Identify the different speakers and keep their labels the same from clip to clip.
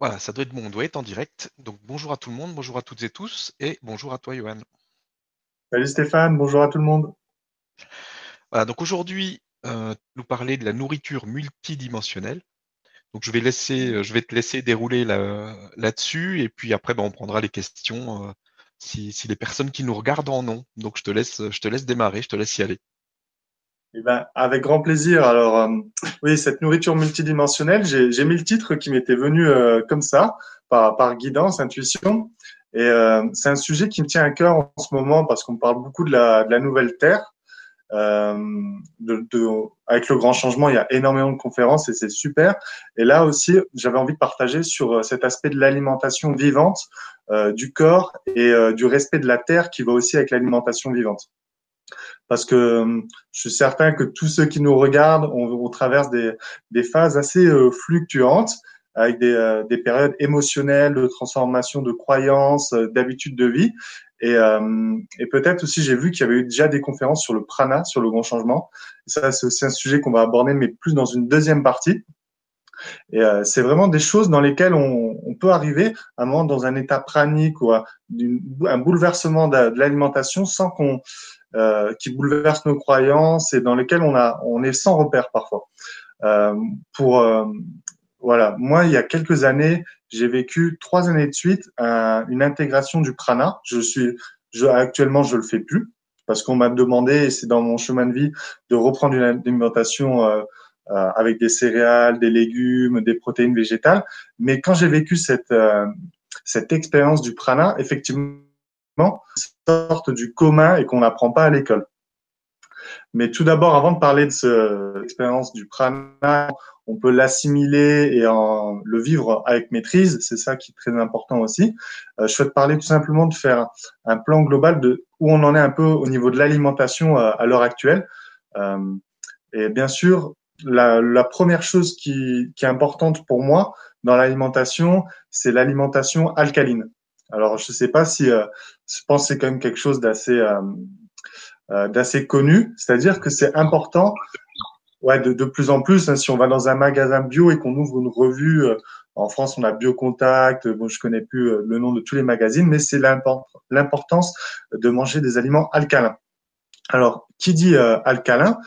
Speaker 1: Voilà, ça doit être bon, on doit être en direct. Donc bonjour à tout le monde, bonjour à toutes et tous, et bonjour à toi Johan.
Speaker 2: Salut Stéphane, bonjour à tout le monde.
Speaker 1: Voilà, donc aujourd'hui, euh, nous parler de la nourriture multidimensionnelle. Donc je vais laisser, euh, je vais te laisser dérouler là, là-dessus, et puis après ben, on prendra les questions euh, si, si les personnes qui nous regardent en ont. Donc je te laisse, je te laisse démarrer, je te laisse y aller.
Speaker 2: Eh ben, avec grand plaisir. Alors, euh, oui, cette nourriture multidimensionnelle, j'ai mis le titre qui m'était venu euh, comme ça, par, par guidance, intuition. Et euh, c'est un sujet qui me tient à cœur en ce moment parce qu'on parle beaucoup de la, de la nouvelle Terre. De, de, avec le grand changement, il y a énormément de conférences et c'est super. Et là aussi, j'avais envie de partager sur cet aspect de l'alimentation vivante, du corps et du respect de la terre qui va aussi avec l'alimentation vivante parce que euh, je suis certain que tous ceux qui nous regardent, on, traverse des, des, phases assez euh, fluctuantes avec des, euh, des, périodes émotionnelles de transformation de croyances, d'habitudes de vie. Et, et peut-être aussi, j'ai vu qu'il y avait eu déjà des conférences sur le prana, sur le grand changement. Ça, c'est aussi un sujet qu'on va aborder, mais plus dans une deuxième partie. Et euh, c'est vraiment des choses dans lesquelles on, on, peut arriver à un moment dans un état pranique ou un, un bouleversement de l'alimentation sans qu'on euh, qui bouleverse nos croyances et dans lesquelles on a on est sans repère parfois. Euh, pour euh, voilà, moi il y a quelques années, j'ai vécu trois années de suite une intégration du prana. Je suis je, actuellement je le fais plus parce qu'on m'a demandé et c'est dans mon chemin de vie de reprendre une alimentation euh, euh, avec des céréales, des légumes, des protéines végétales. Mais quand j'ai vécu cette cette expérience du prana, effectivement sorte du commun et qu'on n'apprend pas à l'école. Mais tout d'abord, avant de parler de cette expérience du prana, on peut l'assimiler et en, le vivre avec maîtrise. C'est ça qui est très important aussi. Euh, je souhaite parler tout simplement de faire un plan global de où on en est un peu au niveau de l'alimentation euh, à l'heure actuelle. Euh, et bien sûr, la, première chose qui, est importante pour moi dans l'alimentation, c'est l'alimentation alcaline. Alors, je ne sais pas si, euh, je pense que c'est quand même quelque chose d'assez euh, euh, d'assez connu, c'est-à-dire que c'est important, ouais, de, de, plus en plus. Hein, si on va dans un magasin bio et qu'on ouvre une revue, en France, on a Biocontact. Bon, je connais plus le nom de tous les magazines, mais c'est l'importance de manger des aliments alcalins. Alors, qui dit alcalin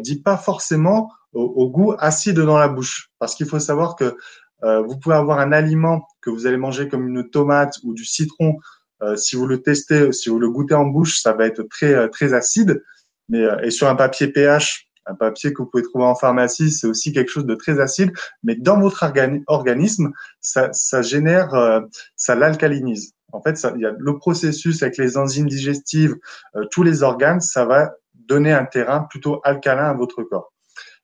Speaker 2: dit pas forcément au, goût acide dans la bouche, parce qu'il faut savoir que euh, vous pouvez avoir un aliment que vous allez manger comme une tomate ou du citron. Euh, si vous le testez, si vous le goûtez en bouche, ça va être très euh, très acide. Mais et sur un papier pH, un papier que vous pouvez trouver en pharmacie, c'est aussi quelque chose de très acide. Mais dans votre organisme, ça, ça génère, ça l'alcalinise. En fait, il y a le processus avec les enzymes digestives, tous les organes, ça va donner un terrain plutôt alcalin à votre corps.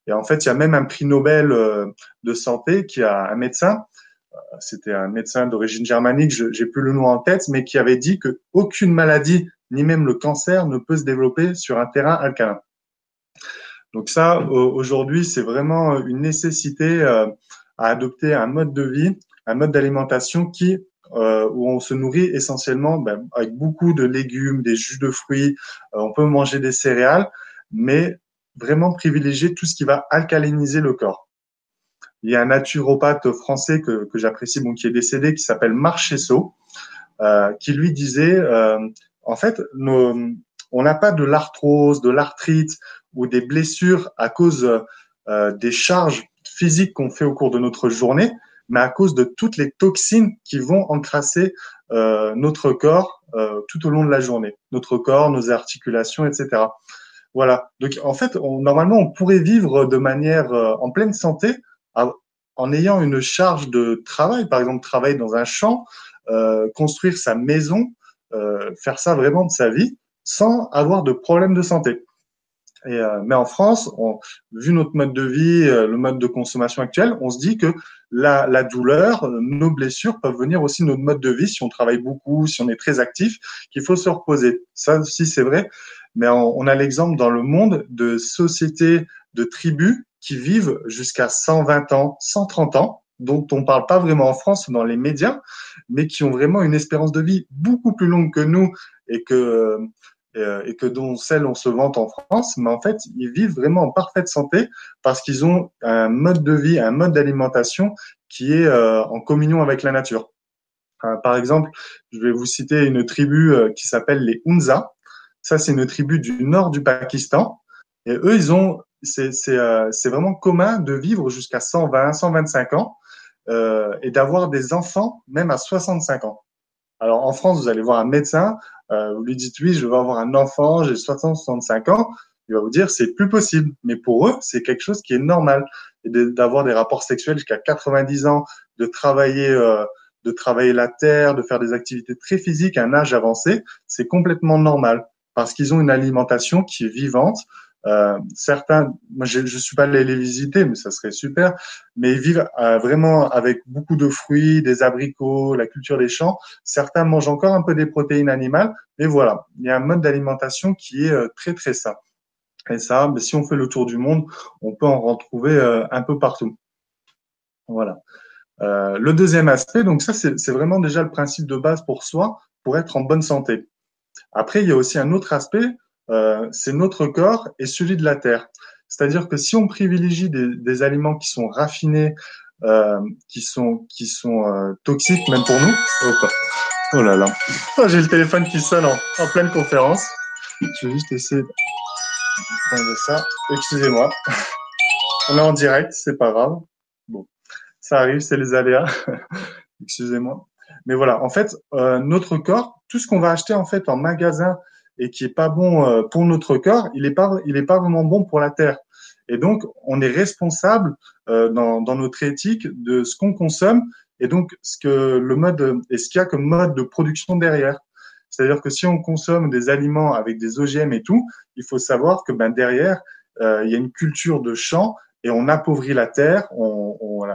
Speaker 2: Et en fait, il y a même un prix Nobel euh, de santé qui a un médecin, euh, c'était un médecin d'origine germanique, j'ai plus le nom en tête, mais qui avait dit que aucune maladie, ni même le cancer, ne peut se développer sur un terrain alcalin. Donc ça, aujourd'hui, c'est vraiment une nécessité euh, à adopter un mode de vie, un mode d'alimentation qui où on se nourrit essentiellement ben, avec beaucoup de légumes, des jus de fruits, on peut manger des céréales, mais vraiment privilégier tout ce qui va alcaliniser le corps. Il y a un naturopathe français que, que j'apprécie, bon, qui est décédé, qui s'appelle Marchesso, euh, qui lui disait, euh, en fait, nos, on n'a pas de l'arthrose, de l'arthrite ou des blessures à cause euh, des charges physiques qu'on fait au cours de notre journée, mais à cause de toutes les toxines qui vont encrasser euh, notre corps euh, tout au long de la journée, notre corps, nos articulations, etc. Voilà. Donc en fait, normalement, on pourrait vivre de manière euh, en pleine santé en ayant une charge de travail, par exemple travailler dans un champ, euh, construire sa maison, euh, faire ça vraiment de sa vie, sans avoir de problème de santé. Et, mais en France, vu notre mode de vie, le mode de consommation actuel, on se dit que la, la, douleur, nos blessures peuvent venir aussi de notre mode de vie si on travaille beaucoup, si on est très actif, qu'il faut se reposer. Ça aussi, c'est vrai mais on, a l'exemple dans le monde de sociétés, de tribus qui vivent jusqu'à 120 ans, 130 ans, dont on parle pas vraiment en France dans les médias, mais qui ont vraiment une espérance de vie beaucoup plus longue que nous et que euh, et que dont celles on se vante en France, mais en fait, ils vivent vraiment en parfaite santé parce qu'ils ont un mode de vie, un mode d'alimentation qui est euh, en communion avec la nature. Euh, par exemple, je vais vous citer une tribu qui s'appelle les Hunza. Ça, c'est une tribu du nord du Pakistan. Et eux, ils ont, c'est vraiment commun de vivre jusqu'à 120, 125 ans et d'avoir des enfants même à 65 ans. Alors en France, vous allez voir un médecin, euh, vous lui dites oui, je veux avoir un enfant, j'ai 60, 65 ans, il va vous dire c'est plus possible. Mais pour eux, c'est quelque chose qui est normal et d'avoir des rapports sexuels jusqu'à 90 ans, de travailler, euh, de travailler la terre, de faire des activités très physiques à un âge avancé, c'est complètement normal parce qu'ils ont une alimentation qui est vivante, euh, certains, moi je, je suis pas allé les visiter, mais ça serait super. Mais ils vivent euh, vraiment avec beaucoup de fruits, des abricots, la culture des champs. Certains mangent encore un peu des protéines animales, mais voilà, il y a un mode d'alimentation qui est euh, très très sain. Et ça, mais si on fait le tour du monde, on peut en retrouver un peu partout. Voilà. le deuxième aspect, donc ça c'est vraiment déjà le principe de base pour soi, pour être en bonne santé. Après, il y a aussi un autre aspect, euh, c'est notre corps et celui de la terre. C'est-à-dire que si on privilégie des, aliments qui sont raffinés, euh, qui sont qui sont euh, toxiques même pour nous. Oh, oh là là, oh, j'ai le téléphone qui sonne en, pleine conférence. Je vais juste essayer de ça. Excusez-moi. On est en direct, c'est pas grave. Bon, ça arrive, c'est les aléas. Excusez-moi. Mais voilà, en fait, notre corps, tout ce qu'on va acheter en fait en magasin et qui est pas bon euh, pour notre corps, il est pas, il est pas vraiment bon pour la terre. Et donc, on est responsable euh, dans, dans notre éthique de ce qu'on consomme et donc ce que le mode et ce qu'il y a comme mode de production derrière. C'est-à-dire que si on consomme des aliments avec des OGM et tout, il faut savoir que ben derrière euh, il y a une culture de champ et on appauvrit la terre, on, on,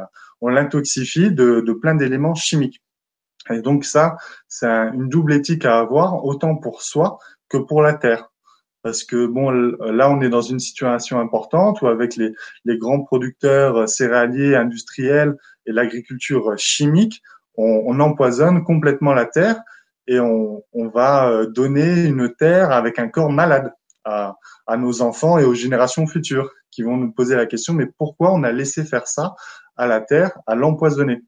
Speaker 2: on l'intoxifie de, de plein d'éléments chimiques. Et donc ça, c'est une double éthique à avoir, autant pour soi que pour la terre. Parce que bon, là, on est dans une situation importante où avec les, grands producteurs céréaliers, industriels et l'agriculture chimique, on, on, empoisonne complètement la terre et on, va euh, donner une terre avec un corps malade à nos enfants et aux générations futures qui vont nous poser la question, mais pourquoi on a laissé faire ça à la terre, à l'empoisonner?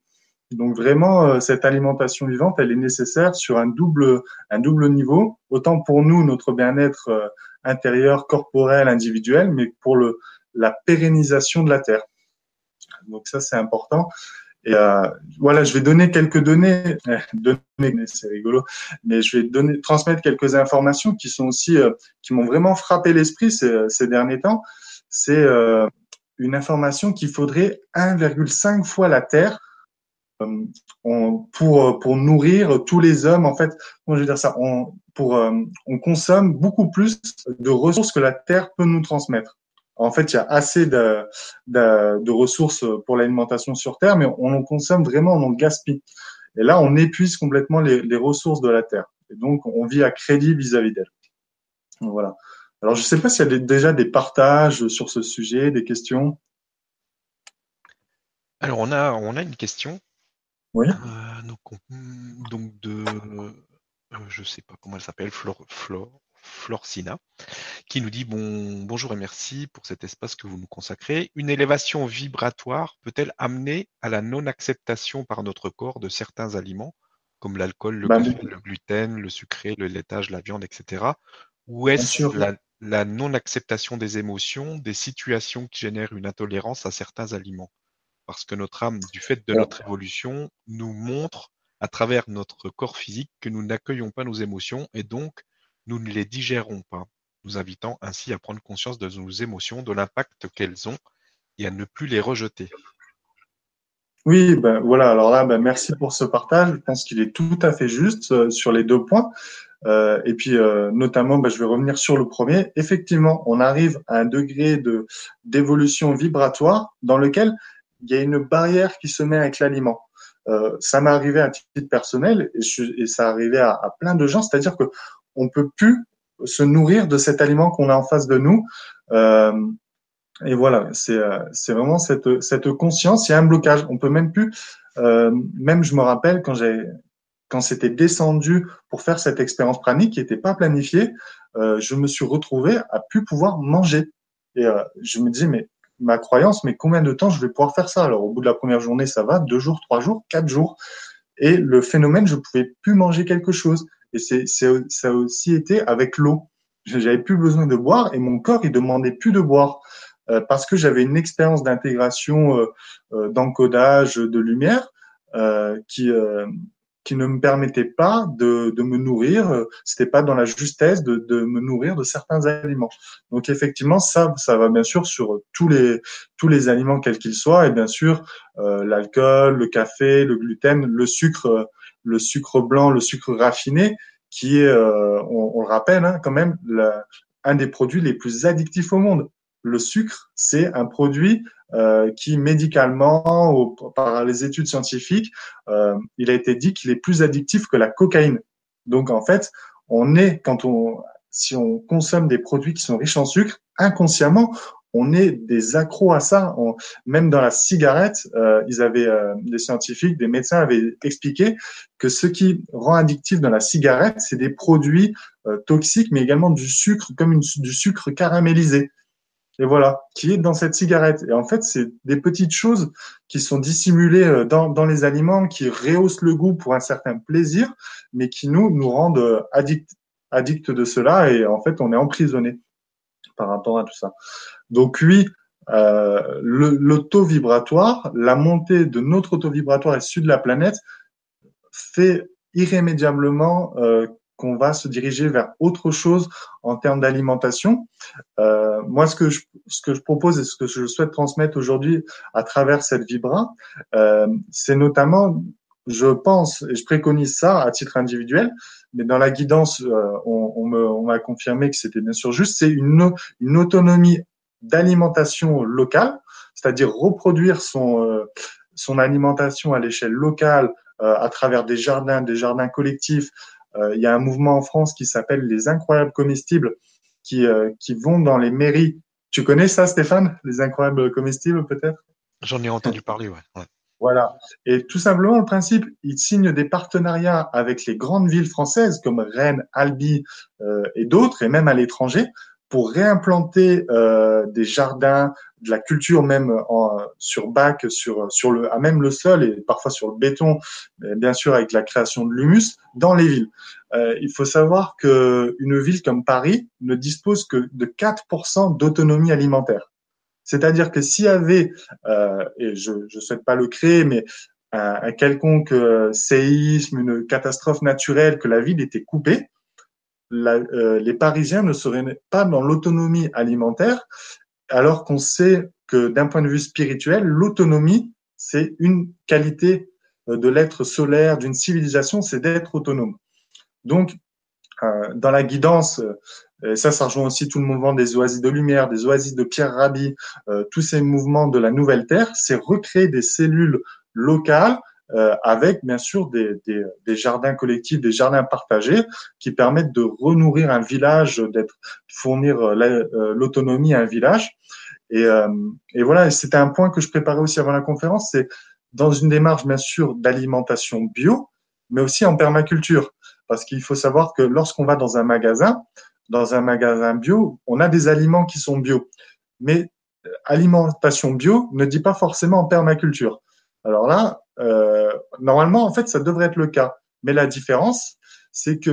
Speaker 2: Donc vraiment, euh, cette alimentation vivante, elle est nécessaire sur un double, un double niveau, autant pour nous, notre bien-être euh, intérieur, corporel, individuel, mais pour le, la pérennisation de la Terre. Donc ça, c'est important. Et euh, voilà, je vais donner quelques données, données, c'est rigolo, mais je vais donner, transmettre quelques informations qui sont aussi, qui m'ont vraiment frappé l'esprit ces, ces, derniers temps. C'est une information qu'il faudrait 1,5 fois la Terre euh, on, pour pour nourrir tous les hommes en fait comment je veux dire ça on pour euh, on consomme beaucoup plus de ressources que la terre peut nous transmettre. En fait il y a assez de de, ressources pour l'alimentation sur terre mais on en consomme vraiment on en gaspille. Et là on épuise complètement les, les ressources de la terre. Et donc on vit à crédit vis-à-vis d'elle. Voilà. Alors je sais pas s'il y a déjà des partages sur ce sujet des questions.
Speaker 1: Alors on a on a une question
Speaker 2: oui.
Speaker 1: Euh, donc, donc de, euh, je sais pas comment elle s'appelle, Flor, Flor, Florcina, qui nous dit bon, bonjour et merci pour cet espace que vous nous consacrez. Une élévation vibratoire peut-elle amener à la non-acceptation par notre corps de certains aliments, comme l'alcool, le, bah, le, gluten, le sucré, le laitage, la viande, etc. Ou est-ce la, la non-acceptation des émotions, des situations qui génèrent une intolérance à certains aliments? Parce que notre âme, du fait de notre évolution, nous montre à travers notre corps physique que nous n'accueillons pas nos émotions et donc nous ne les digérons pas, nous invitant ainsi à prendre conscience de nos émotions, de l'impact qu'elles ont et à ne plus les rejeter.
Speaker 2: Oui, ben voilà. Alors là, ben merci pour ce partage. Je pense qu'il est tout à fait juste euh, sur les deux points. Euh, et puis euh, notamment, ben, je vais revenir sur le premier. Effectivement, on arrive à un degré de d'évolution vibratoire dans lequel il y a une barrière qui se met avec l'aliment. Euh, ça m'est arrivé à titre personnel et, et ça arrivé à, à, plein de gens, c'est-à-dire que on peut plus se nourrir de cet aliment qu'on a en face de nous. Euh, et voilà, c'est euh, c'est vraiment cette cette conscience. Il y a un blocage. On peut même plus. Euh, même je me rappelle quand j'ai quand c'était descendu pour faire cette expérience pranique qui n'était pas planifiée, je me suis retrouvé à plus pouvoir manger. Et je me disais, mais ma croyance, mais combien de temps je vais pouvoir faire ça? Alors, au bout de la première journée, ça va, deux jours, trois jours, quatre jours. Et le phénomène, je pouvais plus manger quelque chose. Et c'est, ça a aussi été avec l'eau. J'avais plus besoin de boire et mon corps, il demandait plus de boire euh, parce que j'avais une expérience d'intégration, euh, euh, d'encodage de lumière qui qui ne me permettait pas de, de me nourrir. C'était pas dans la justesse de, de, me nourrir de certains aliments. Donc effectivement, ça, ça va bien sûr sur tous les tous les aliments quels qu'ils soient, et bien sûr euh, l'alcool, le café, le gluten, le sucre, le sucre blanc, le sucre raffiné, qui est, euh, on, on, le rappelle hein, quand même, un des produits les plus addictifs au monde. Le sucre, c'est un produit euh, qui médicalement, par les études scientifiques, euh, il a été dit qu'il est plus addictif que la cocaïne. Donc en fait, on est quand on si on consomme des produits qui sont riches en sucre, inconsciemment, on est des accros à ça. même dans la cigarette, euh, ils avaient des scientifiques, des médecins avaient expliqué que ce qui rend addictif dans la cigarette, c'est des produits toxiques, mais également du sucre, comme du sucre caramélisé et voilà, qui est dans cette cigarette. Et en fait, c'est des petites choses qui sont dissimulées euh, dans, dans, les aliments, qui rehaussent le goût pour un certain plaisir, mais qui nous, nous rendent euh, addicts, addicts de cela. Et en fait, on est emprisonné par rapport à tout ça. Donc oui, euh, l'auto-vibratoire, la montée de notre auto-vibratoire issu de la planète fait irrémédiablement euh, qu'on va se diriger vers autre chose en termes d'alimentation. Euh, moi, ce que je propose et ce que je souhaite transmettre aujourd'hui à travers cette vibra, euh, c'est notamment, je pense et je préconise ça à titre individuel, mais dans la guidance, euh, on, m'a confirmé que c'était bien sûr juste, c'est une une autonomie d'alimentation locale, c'est-à-dire reproduire son son alimentation à l'échelle locale à travers des jardins, des jardins collectifs, il y a un mouvement en France qui s'appelle les incroyables comestibles qui, euh, qui vont dans les mairies. Tu connais ça, Stéphane? Les incroyables comestibles, peut-être?
Speaker 1: J'en ai entendu parler, ouais.
Speaker 2: Voilà. Et tout simplement, le principe, ils signent des partenariats avec les grandes villes françaises comme Rennes, Albi euh, et d'autres, et même à l'étranger, pour réimplanter euh, des jardins, de la culture même en, sur bac, sur, sur le, à même le sol et parfois sur le béton, bien sûr avec la création de l'humus dans les villes. Euh, il faut savoir que une ville comme Paris ne dispose que de 4% d'autonomie alimentaire. C'est-à-dire que s'il y avait, euh, et je ne souhaite pas le créer, mais un, un quelconque euh, séisme, une catastrophe naturelle, que la ville était coupée, euh, les Parisiens ne seraient pas dans l'autonomie alimentaire, alors qu'on sait que d'un point de vue spirituel, l'autonomie, c'est une qualité euh, de l'être solaire, d'une civilisation, c'est d'être autonome. Donc, euh, dans la guidance, et ça, ça rejoint aussi tout le mouvement des oasis de lumière, des oasis de Pierre Rabhi, tous ces mouvements de la nouvelle Terre, c'est recréer des cellules locales euh, avec bien sûr des, des, des, jardins collectifs, des jardins partagés qui permettent de renourrir un village, d'être fournir euh, euh, l'autonomie à un village. Et, et voilà, c'était un point que je préparais aussi avant la conférence, c'est dans une démarche bien sûr d'alimentation bio, mais aussi en permaculture, parce qu'il faut savoir que lorsqu'on va dans un magasin, dans un magasin bio, on a des aliments qui sont bio, mais alimentation bio ne dit pas forcément en permaculture. Alors là, euh, normalement, en fait, ça devrait être le cas. Mais la différence, c'est que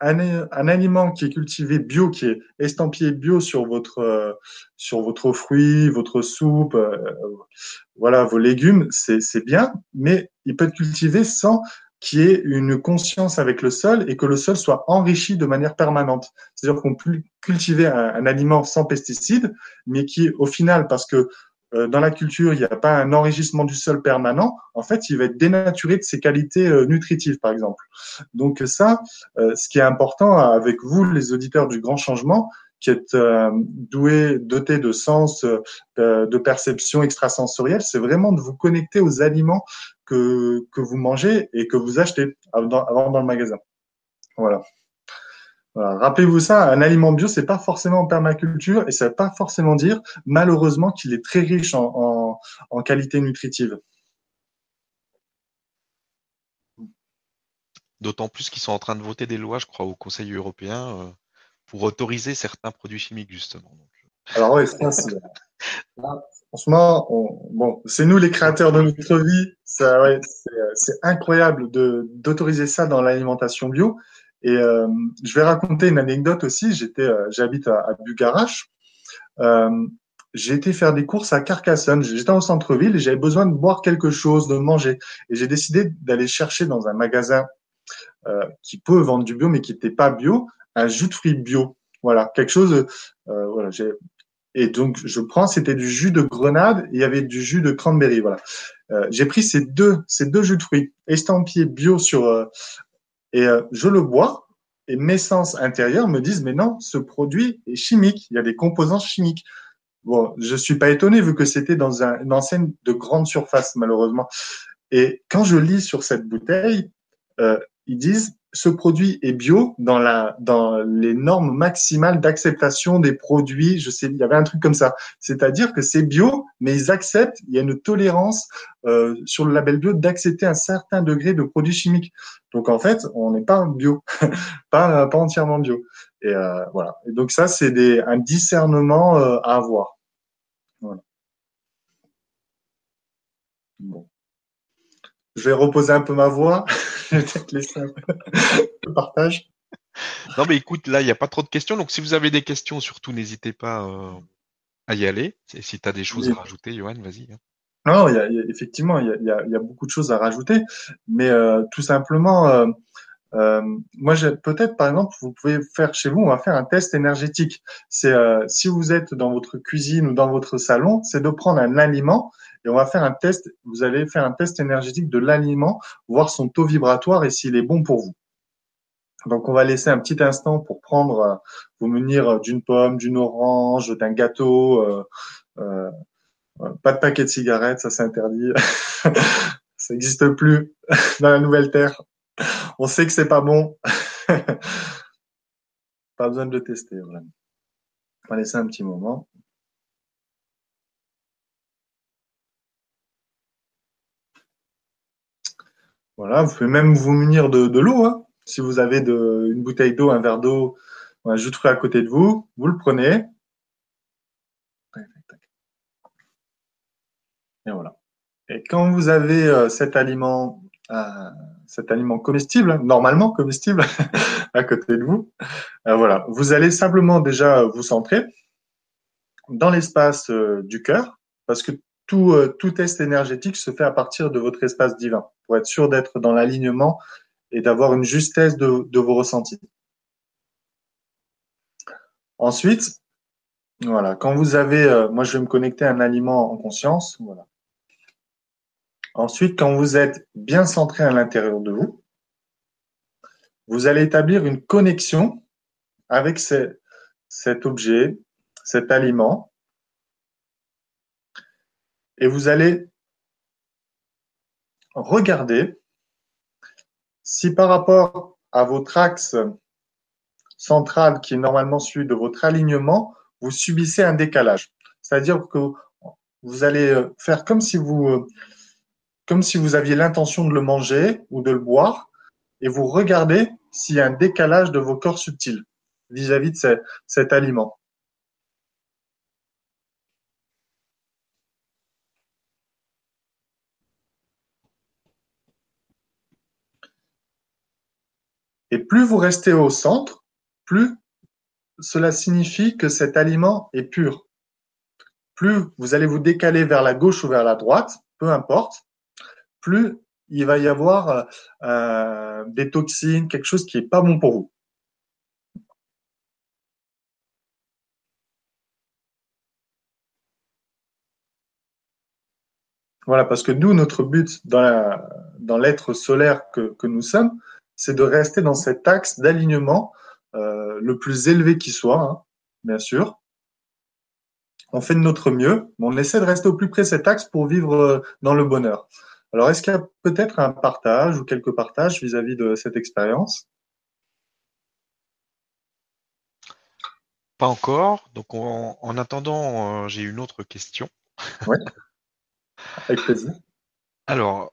Speaker 2: un, un, aliment qui est cultivé bio, qui est estampillé bio sur votre euh, sur votre fruit, votre soupe, euh, voilà, vos légumes, c'est bien, mais il peut être cultivé sans qu'il y ait une conscience avec le sol et que le sol soit enrichi de manière permanente. C'est-à-dire qu'on peut cultiver un, un, aliment sans pesticides, mais qui, au final, parce que euh, dans la culture, il n'y a pas un enrichissement du sol permanent, en fait, il va être dénaturé de ses qualités euh, nutritives, par exemple. Donc ça, euh, ce qui est important avec vous, les auditeurs du grand changement, qui êtes doués, dotés de sens, de perception extrasensorielle, c'est vraiment de vous connecter aux aliments que, que vous mangez et que vous achetez avant dans le magasin. Voilà. Rappelez-vous ça, un aliment bio, c'est pas forcément en permaculture et ça veut pas forcément dire, malheureusement, qu'il est très riche en, en, qualité nutritive.
Speaker 1: D'autant plus qu'ils sont en train de voter des lois, je crois, au Conseil européen euh, pour autoriser certains produits chimiques, justement.
Speaker 2: Alors oui, franchement, bon, c'est nous les créateurs de notre vie. Ça, ouais, c'est incroyable de d'autoriser ça dans l'alimentation bio. Et euh, je vais raconter une anecdote aussi. J'étais, euh, j'habite à, à. Euh, j'ai été faire des courses à Carcassonne. J'étais au centre-ville et j'avais besoin de boire quelque chose, de manger. Et j'ai décidé d'aller chercher dans un magasin euh, qui peut vendre du bio, mais qui n'était pas bio, un jus de fruits bio. Voilà, quelque chose. Euh, voilà, j'ai et donc je prends, c'était du jus de grenade, il y avait du jus de cranberry. Voilà, euh, j'ai pris ces deux, ces deux jus de fruits estampillés bio sur euh, et euh, je le bois. Et mes sens intérieurs me disent mais non, ce produit est chimique. Il y a des composants chimiques. Bon, je suis pas étonné vu que c'était dans un, une enseigne de grande surface malheureusement. Et quand je lis sur cette bouteille, euh, ils disent ce produit est bio dans la dans les normes maximales d'acceptation des produits. Je sais, il y avait un truc comme ça. C'est-à-dire que c'est bio, mais ils acceptent. Il y a une tolérance euh, sur le label bio d'accepter un certain degré de produits chimiques. Donc en fait, on n'est pas bio, pas pas entièrement bio. Et euh, voilà. Et donc ça, c'est des un discernement euh, à avoir. Voilà. Bon. Je vais reposer un peu ma voix. je vais peut-être laisser un peu le partage.
Speaker 1: Non, mais écoute, là, il n'y a pas trop de questions. Donc, si vous avez des questions, surtout, n'hésitez pas euh, à y aller. Et si tu as des choses
Speaker 2: Oui.
Speaker 1: à rajouter, Johan, vas-y. hein.
Speaker 2: Non, y a, il y a- effectivement, il y a, y beaucoup de choses à rajouter, mais euh, tout simplement, euh, moi, peut-être, par exemple, vous pouvez faire chez vous, on va faire un test énergétique. C'est si vous êtes dans votre cuisine ou dans votre salon, c'est de prendre un aliment et on va faire un test. Vous allez faire un test énergétique de l'aliment, voir son taux vibratoire et s'il est bon pour vous. Donc, on va laisser un petit instant pour prendre, euh, vous munir d'une pomme, d'une orange, d'un gâteau. euh, euh, Ouais, Pas de paquet de cigarettes, ça c'est interdit. ça n'existe plus dans la nouvelle terre. On sait que c'est pas bon. pas besoin de le tester. On va laisser un petit moment. Voilà, vous pouvez même vous munir de, l'eau. Hein. Si vous avez une bouteille d'eau, un verre d'eau, un jus de fruits à côté de vous, vous le prenez. Et voilà. Et quand vous avez euh, cet aliment, euh, cet aliment comestible, normalement comestible, à côté de vous, euh, voilà, vous allez simplement déjà vous centrer dans l'espace du cœur, parce que tout test énergétique se fait à partir de votre espace divin, pour être sûr d'être dans l'alignement et d'avoir une justesse de, vos ressentis. Ensuite, voilà, quand vous avez, euh, moi je vais me connecter à un aliment en conscience, voilà. Ensuite, quand vous êtes bien centré à l'intérieur de vous, vous allez établir une connexion avec ce- cet objet, cet aliment, et vous allez regarder si par rapport à votre axe central qui est normalement celui de votre alignement, vous subissez un décalage. C'est-à-dire que vous allez euh, faire comme si vous, euh, comme si vous aviez l'intention de le manger ou de le boire, et vous regardez s'il y a un décalage de vos corps subtils vis-à-vis de ce- cet aliment. Plus vous restez au centre, plus cela signifie que cet aliment est pur. Plus vous allez vous décaler vers la gauche ou vers la droite, peu importe, plus il va y avoir euh, des toxines, quelque chose qui est pas bon pour vous. Voilà, parce que nous, notre but dans l'être solaire que nous sommes, c'est de rester dans cet axe d'alignement euh, le plus élevé qui soit, hein, bien sûr. On fait de notre mieux, mais on essaie de rester au plus près de cet axe pour vivre euh, dans le bonheur. Alors, est-ce qu'il y a peut-être un partage ou quelques partages vis-à-vis de cette expérience?
Speaker 1: Pas encore. Donc, en, en attendant, euh, j'ai une autre question.
Speaker 2: Oui, avec plaisir.
Speaker 1: Alors,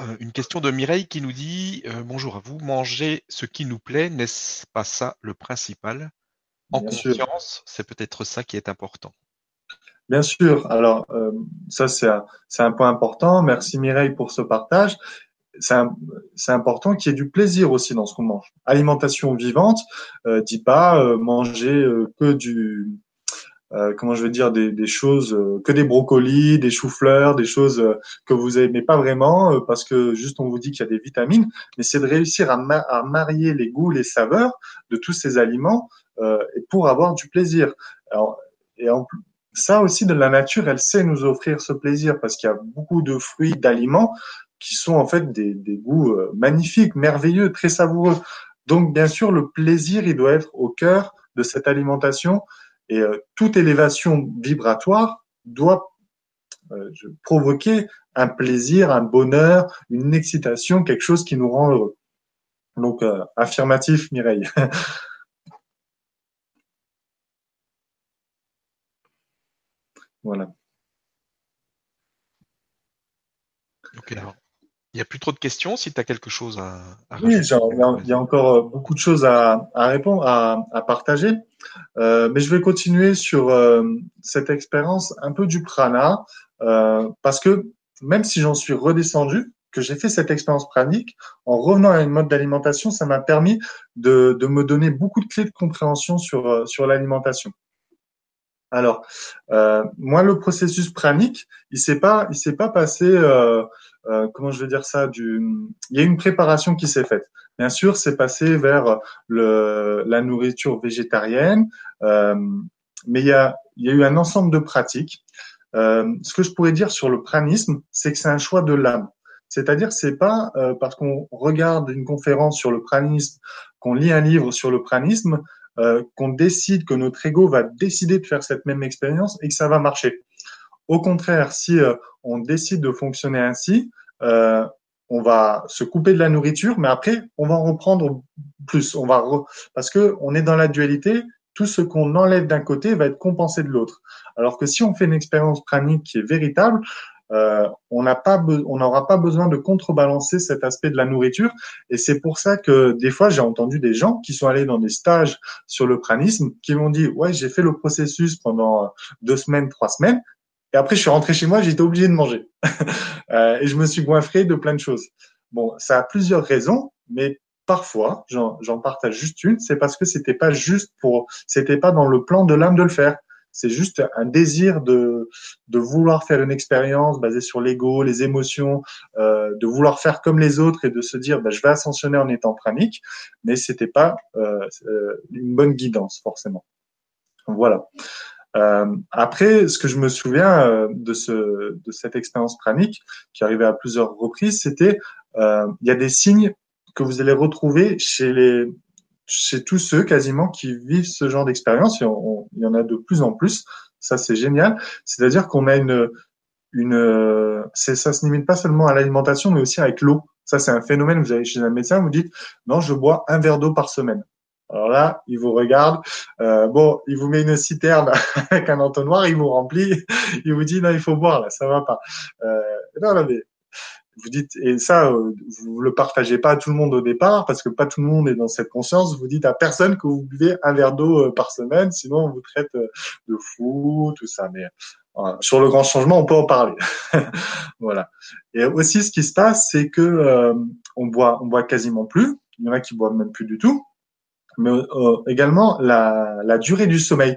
Speaker 1: euh, une question de Mireille qui nous dit euh, Bonjour à vous, manger ce qui nous plaît, n'est-ce pas ça le principal? En conscience, c'est peut-être ça qui est important.
Speaker 2: Bien sûr. Alors, euh, ça, c'est un, un, point important. Merci Mireille pour ce partage. C'est important qu'il y ait du plaisir aussi dans ce qu'on mange. Alimentation vivante, dit pas manger que du, euh, comment je veux dire, des, des choses, que des brocolis, des choux-fleurs, des choses que vous aimez pas vraiment parce que juste on vous dit qu'il y a des vitamines, mais c'est de réussir à, à, marier les goûts, les saveurs de tous ces aliments et pour avoir du plaisir. Alors, et en, ça aussi de la nature, elle sait nous offrir ce plaisir parce qu'il y a beaucoup de fruits, d'aliments qui sont en fait des, des goûts euh, magnifiques, merveilleux, très savoureux. Donc bien sûr, le plaisir, il doit être au cœur de cette alimentation et euh, toute élévation vibratoire doit euh, provoquer un plaisir, un bonheur, une excitation, quelque chose qui nous rend heureux. Donc affirmatif, Mireille. voilà.
Speaker 1: Alors il n'y a plus trop de questions si tu as quelque chose à,
Speaker 2: à Oui, il y, a encore euh, beaucoup de choses à, à répondre, à, à partager. Euh, mais je vais continuer sur euh, cette expérience un peu du prana, euh, parce que même si j'en suis redescendu, que j'ai fait cette expérience pranique, en revenant à une mode d'alimentation, ça m'a permis de, de, me donner beaucoup de clés de compréhension sur, euh, sur l'alimentation. Alors, euh, moi, le processus pranique, il s'est pas, il s'est pas passé, euh, euh, comment je vais dire ça, du, il y a une préparation qui s'est faite. Bien sûr, c'est passé vers le, la nourriture végétarienne, euh, mais il y a, il y a eu un ensemble de pratiques. Ce que je pourrais dire sur le pranisme, c'est que c'est un choix de l'âme. C'est-à-dire, c'est pas parce qu'on regarde une conférence sur le pranisme, qu'on lit un livre sur le pranisme, euh, qu'on décide que notre ego va décider de faire cette même expérience et que ça va marcher. Au contraire, si euh, on décide de fonctionner ainsi, euh, on va se couper de la nourriture, mais après on va en reprendre plus. On va parce que on est dans la dualité. Tout ce qu'on enlève d'un côté va être compensé de l'autre. Alors que si on fait une expérience pranique qui est véritable, euh, on n'aura pas besoin de contrebalancer cet aspect de la nourriture. Et c'est pour ça que des fois, j'ai entendu des gens qui sont allés dans des stages sur le pranisme, qui m'ont dit, ouais, j'ai fait le processus pendant deux semaines, trois semaines. Et après, je suis rentré chez moi, j'étais obligé de manger. euh, et je me suis goinfré de plein de choses. Bon, ça a plusieurs raisons, mais parfois, j'en partage juste une, c'est parce que c'était pas juste pour, c'était pas dans le plan de l'âme de le faire. C'est juste un désir de, de vouloir faire une expérience basée sur l'ego, les émotions, euh, de vouloir faire comme les autres et de se dire bah, je vais ascensionner en étant pranique, mais c'était pas euh, euh, une bonne guidance forcément. Voilà. Après, ce que je me souviens de, ce, de cette expérience pranique qui arrivait à plusieurs reprises, c'était il y a des signes que vous allez retrouver chez les chez tous ceux quasiment qui vivent ce genre d'expérience, il y en a de plus en plus. Ça, c'est génial. C'est-à-dire qu'on a une, une, ça se limite pas seulement à l'alimentation, mais aussi avec l'eau. Ça, c'est un phénomène. Vous allez chez un médecin, vous dites, non, je bois un verre d'eau par semaine. Alors là, il vous regarde. Euh, bon, il vous met une citerne avec un entonnoir, il vous remplit. Il vous dit non, il faut boire là, ça va pas. Euh, non, non, mais vous dites, et ça, euh, vous le partagez pas à tout le monde au départ, parce que pas tout le monde est dans cette conscience. Vous dites à personne que vous buvez un verre d'eau euh, par semaine, sinon on vous traite euh, de fou, tout ça. Mais sur le grand changement, on peut en parler. voilà. Et aussi, ce qui se passe, c'est que on boit, on boit quasiment plus. Il y en a qui boivent même plus du tout. Mais également la, la durée du sommeil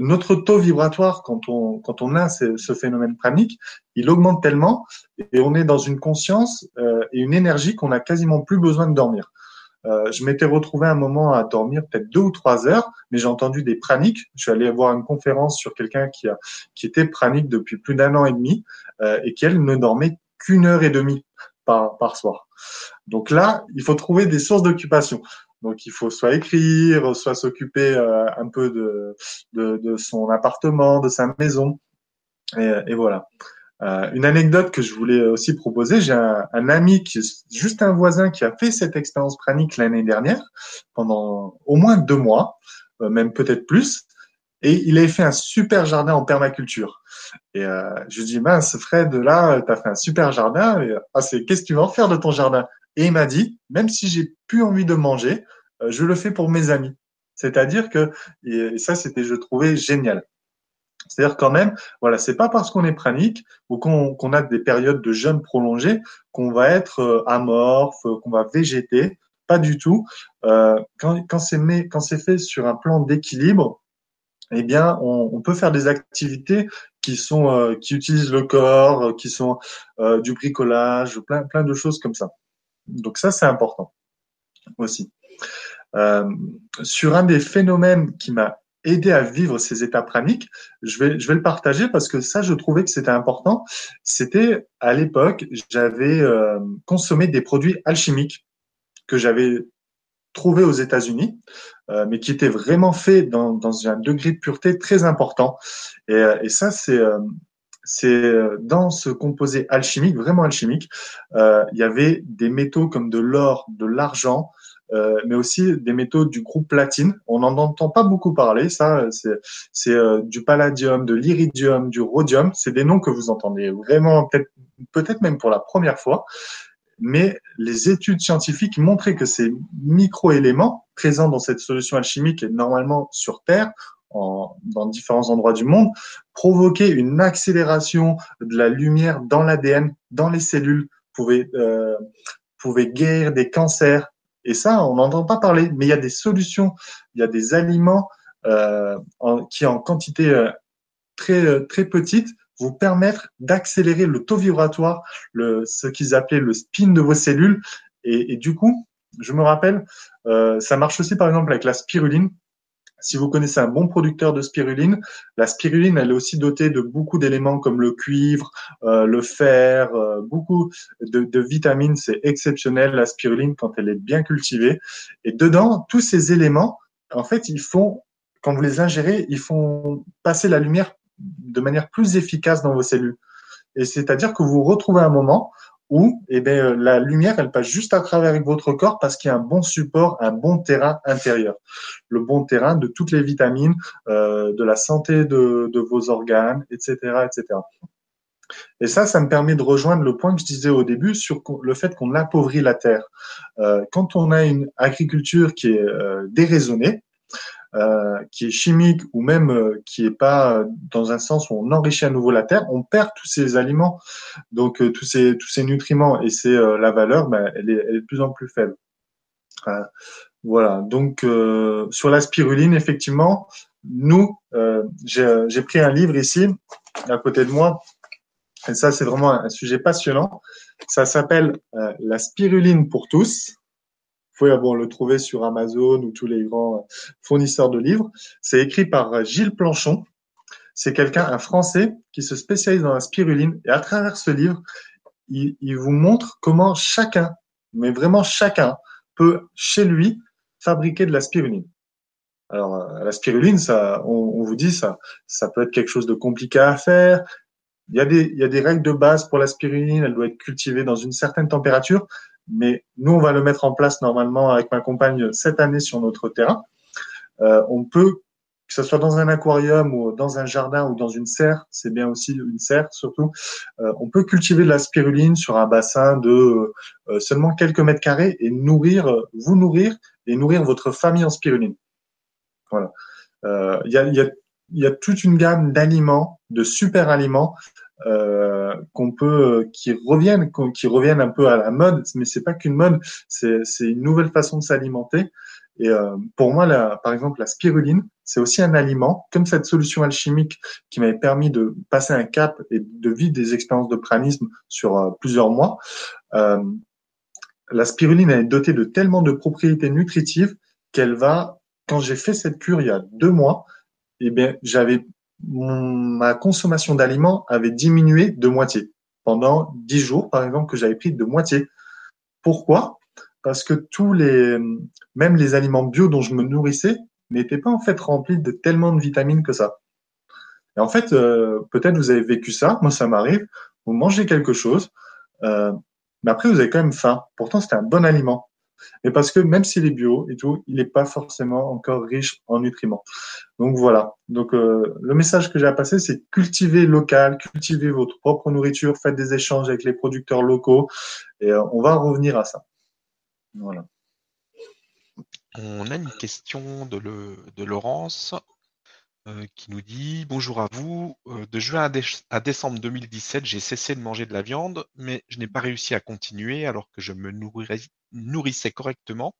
Speaker 2: notre taux vibratoire, quand on, a ce, phénomène pranique, il augmente tellement et on est dans une conscience euh, et une énergie qu'on a quasiment plus besoin de dormir. Euh, je m'étais retrouvé un moment à dormir peut-être deux ou trois heures, mais j'ai entendu des praniques. Je suis allé voir une conférence sur quelqu'un qui, était pranique depuis plus d'un an et demi euh, et qui, elle, ne dormait qu'une heure et demie par, par soir. Donc là, il faut trouver des sources d'occupation. Donc il faut soit écrire, soit s'occuper euh, un peu de, son appartement, de sa maison. Et, voilà. Euh, une anecdote que je voulais aussi proposer, j'ai un, ami qui est juste un voisin qui a fait cette expérience pranique l'année dernière pendant au moins deux mois, euh, même peut-être plus, et il avait fait un super jardin en permaculture. Et euh, je lui dis mince Fred, là, tu as fait un super jardin. Ah, c'est qu'est-ce que tu vas en faire de ton jardin? Et il m'a dit, même si j'ai plus envie de manger, euh, je le fais pour mes amis. C'est-à-dire que, et ça, c'était, je trouvais génial. C'est-à-dire quand même, voilà, c'est pas parce qu'on est pranique ou qu'on a des périodes de jeûne prolongées qu'on va être euh, amorphe, qu'on va végéter. Pas du tout. Euh, quand c'est fait sur un plan d'équilibre, eh bien, on, peut faire des activités qui sont euh, qui utilisent le corps, qui sont euh, du bricolage, plein plein de choses comme ça. Donc ça, c'est important aussi. Euh, sur un des phénomènes qui m'a aidé à vivre ces états praniques, je vais, le partager parce que ça, je trouvais que c'était important. C'était à l'époque, j'avais euh, consommé des produits alchimiques que j'avais trouvés aux États-Unis, euh, mais qui étaient vraiment faits dans, dans un degré de pureté très important. Et ça, c'est c'est dans ce composé alchimique, vraiment alchimique, euh, il y avait des métaux comme de l'or, de l'argent, euh, mais aussi des métaux du groupe platine. On n'en entend pas beaucoup parler. Ça, c'est euh, du palladium, de l'iridium, du rhodium. C'est des noms que vous entendez vraiment peut-être peut-être même pour la première fois. Mais les études scientifiques montraient que ces micro-éléments présents dans cette solution alchimique et normalement sur Terre, en, dans différents endroits du monde, provoquaient une accélération de la lumière dans l'ADN, dans les cellules, pouvaient, euh, pouvaient guérir des cancers, et ça, on n'entend pas parler, mais il y a des solutions, il y a des aliments euh, qui, en quantité euh, très euh, très petite, vous permettre d'accélérer le taux vibratoire, le, ce qu'ils appelaient le spin de vos cellules. Et, et, du coup, je me rappelle, euh, ça marche aussi par exemple avec la spiruline. Si vous connaissez un bon producteur de spiruline, la spiruline, elle est aussi dotée de beaucoup d'éléments comme le cuivre, euh, le fer, euh, beaucoup de, de, vitamines. C'est exceptionnel la spiruline quand elle est bien cultivée. Et dedans, tous ces éléments, en fait, ils font, quand vous les ingérez, ils font passer la lumière de manière plus efficace dans vos cellules. Et c'est-à-dire que vous retrouvez un moment où eh bien, euh, la lumière, elle passe juste à travers votre corps parce qu'il y a un bon support, un bon terrain intérieur. Le bon terrain de toutes les vitamines, euh, de la santé de, vos organes, etc., etc. Et ça, ça me permet de rejoindre le point que je disais au début sur le fait qu'on appauvrit la terre. Euh, quand on a une agriculture qui est déraisonnée, euh, qui est chimique ou même euh, qui est pas dans un sens où on enrichit à nouveau la terre, on perd tous ces aliments, donc euh, tous ces tous ces nutriments et c'est la valeur, ben, elle, est, elle est de plus en plus faible. voilà. Donc sur la spiruline, effectivement, nous, j'ai pris un livre ici à côté de moi. Et ça, c'est vraiment un sujet passionnant. Ça s'appelle La spiruline pour tous pouvez le trouver sur Amazon ou tous les grands fournisseurs de livres. C'est écrit par Gilles Planchon. C'est quelqu'un, un Français, qui se spécialise dans la spiruline. Et à travers ce livre, il, vous montre comment chacun, mais vraiment chacun, peut chez lui fabriquer de la spiruline. Alors, euh, la spiruline, on, vous dit, ça, ça peut être quelque chose de compliqué à faire. Il y a des règles de base pour la spiruline. Elle doit être cultivée dans une certaine température mais nous, on va le mettre en place normalement avec ma compagne cette année sur notre terrain. Euh, on peut, que ce soit dans un aquarium ou dans un jardin ou dans une serre, c'est bien aussi une serre surtout, euh, on peut cultiver de la spiruline sur un bassin de euh, seulement quelques mètres carrés et nourrir, vous nourrir et nourrir votre famille en spiruline. Voilà. Euh, il y a, y, a, y a toute une gamme d'aliments, de super aliments euh, qu'on peut, qui reviennent, qui reviennent un peu à la mode, mais c'est pas qu'une mode, c'est une nouvelle façon de s'alimenter. Et euh, pour moi, par exemple, la spiruline, c'est aussi un aliment, comme cette solution alchimique qui m'avait permis de passer un cap et de vivre des expériences de pranisme sur euh, plusieurs mois. Euh, la spiruline est dotée de tellement de propriétés nutritives qu'elle va, quand j'ai fait cette cure il y a deux mois, eh bien, j'avais ma consommation d'aliments avait diminué de moitié. Pendant dix jours, par exemple, que j'avais pris de moitié. Pourquoi? Parce que tous les, même les aliments bio dont je me nourrissais n'étaient pas en fait remplis de tellement de vitamines que ça. Et en fait, euh, peut-être vous avez vécu ça, moi ça m'arrive, vous mangez quelque chose, euh, mais après vous avez quand même faim. Pourtant c'était un bon aliment mais parce que même s'il est bio et tout, il n'est pas forcément encore riche en nutriments. Donc voilà. Donc euh, le message que j'ai à passer, c'est cultiver local, cultiver votre propre nourriture, faites des échanges avec les producteurs locaux, et euh, on va revenir à ça. Voilà.
Speaker 1: On a une question de, de Laurence euh, qui nous dit Bonjour à vous. Euh, de juin à, décembre 2017, j'ai cessé de manger de la viande, mais je n'ai pas réussi à continuer alors que je me nourrissais correctement.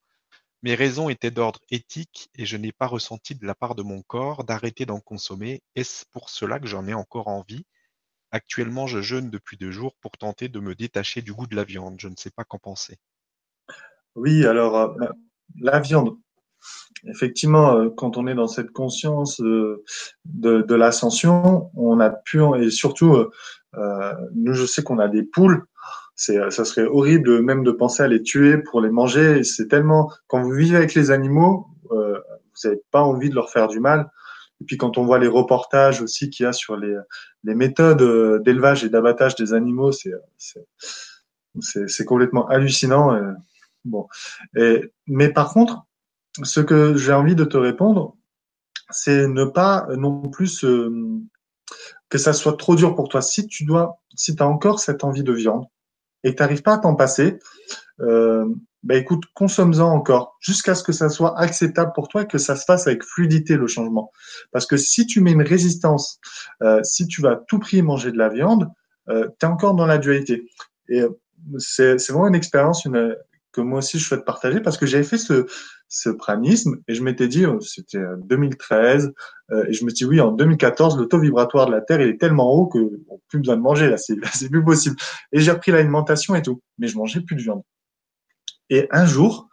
Speaker 1: Mes raisons étaient d'ordre éthique et je n'ai pas ressenti de la part de mon corps d'arrêter d'en consommer. Est-ce pour cela que j'en ai encore envie? Actuellement, je jeûne depuis deux jours pour tenter de me détacher du goût de la viande. Je ne sais pas qu'en penser.
Speaker 2: Oui, alors euh, la viande, effectivement, euh, quand on est dans cette conscience euh, de, l'ascension, on a pu, et surtout, euh, nous, je sais qu'on a des poules. C'est, ça serait horrible même de penser à les tuer pour les manger. C'est tellement, quand vous vivez avec les animaux, vous n'avez pas envie de leur faire du mal. Et puis quand on voit les reportages aussi qu'il y a sur les, les méthodes d'élevage et d'abattage des animaux, c'est, c'est, c'est complètement hallucinant. Bon, et, mais par contre, ce que j'ai envie de te répondre, c'est ne pas non plus que ça soit trop dur pour toi. Si tu dois, si tu as encore cette envie de viande et que tu n'arrives pas à t'en passer, euh, bah écoute, consomme-en encore jusqu'à ce que ça soit acceptable pour toi et que ça se fasse avec fluidité le changement. Parce que si tu mets une résistance, euh, si tu vas tout prix manger de la viande, euh, tu es encore dans la dualité. Et c'est vraiment une expérience, une, que moi aussi je souhaite partager parce que j'avais fait ce, ce pranisme et je m'étais dit, oh, c'était 2013, euh, et je me suis dit, oui, en 2014, le taux vibratoire de la Terre il est tellement haut que bon, plus besoin de manger, là, c'est, plus possible. Et j'ai repris l'alimentation et tout, mais je mangeais plus de viande. Et un jour,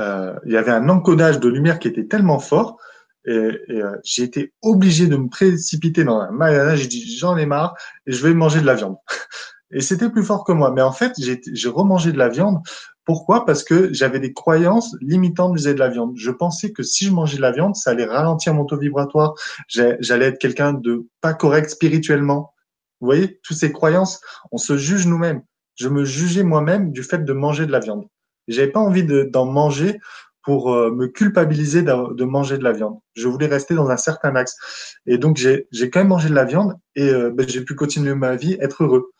Speaker 2: euh, il y avait un encodage de lumière qui était tellement fort et, euh, j'ai été obligé de me précipiter dans un magasin. J'ai dit j'en ai marre et je vais manger de la viande. Et c'était plus fort que moi. Mais en fait, j'ai remangé de la viande pourquoi? Parce que j'avais des croyances limitantes vis-à-vis de la viande. Je pensais que si je mangeais de la viande, ça allait ralentir mon taux vibratoire. J'allais être quelqu'un de pas correct spirituellement. Vous voyez, toutes ces croyances, on se juge nous-mêmes. Je me jugeais moi-même du fait de manger de la viande. J'avais pas envie d'en manger pour euh, me culpabiliser de manger de la viande. Je voulais rester dans un certain axe. Et donc, j'ai quand même mangé de la viande et euh, ben, j'ai pu continuer ma vie, être heureux.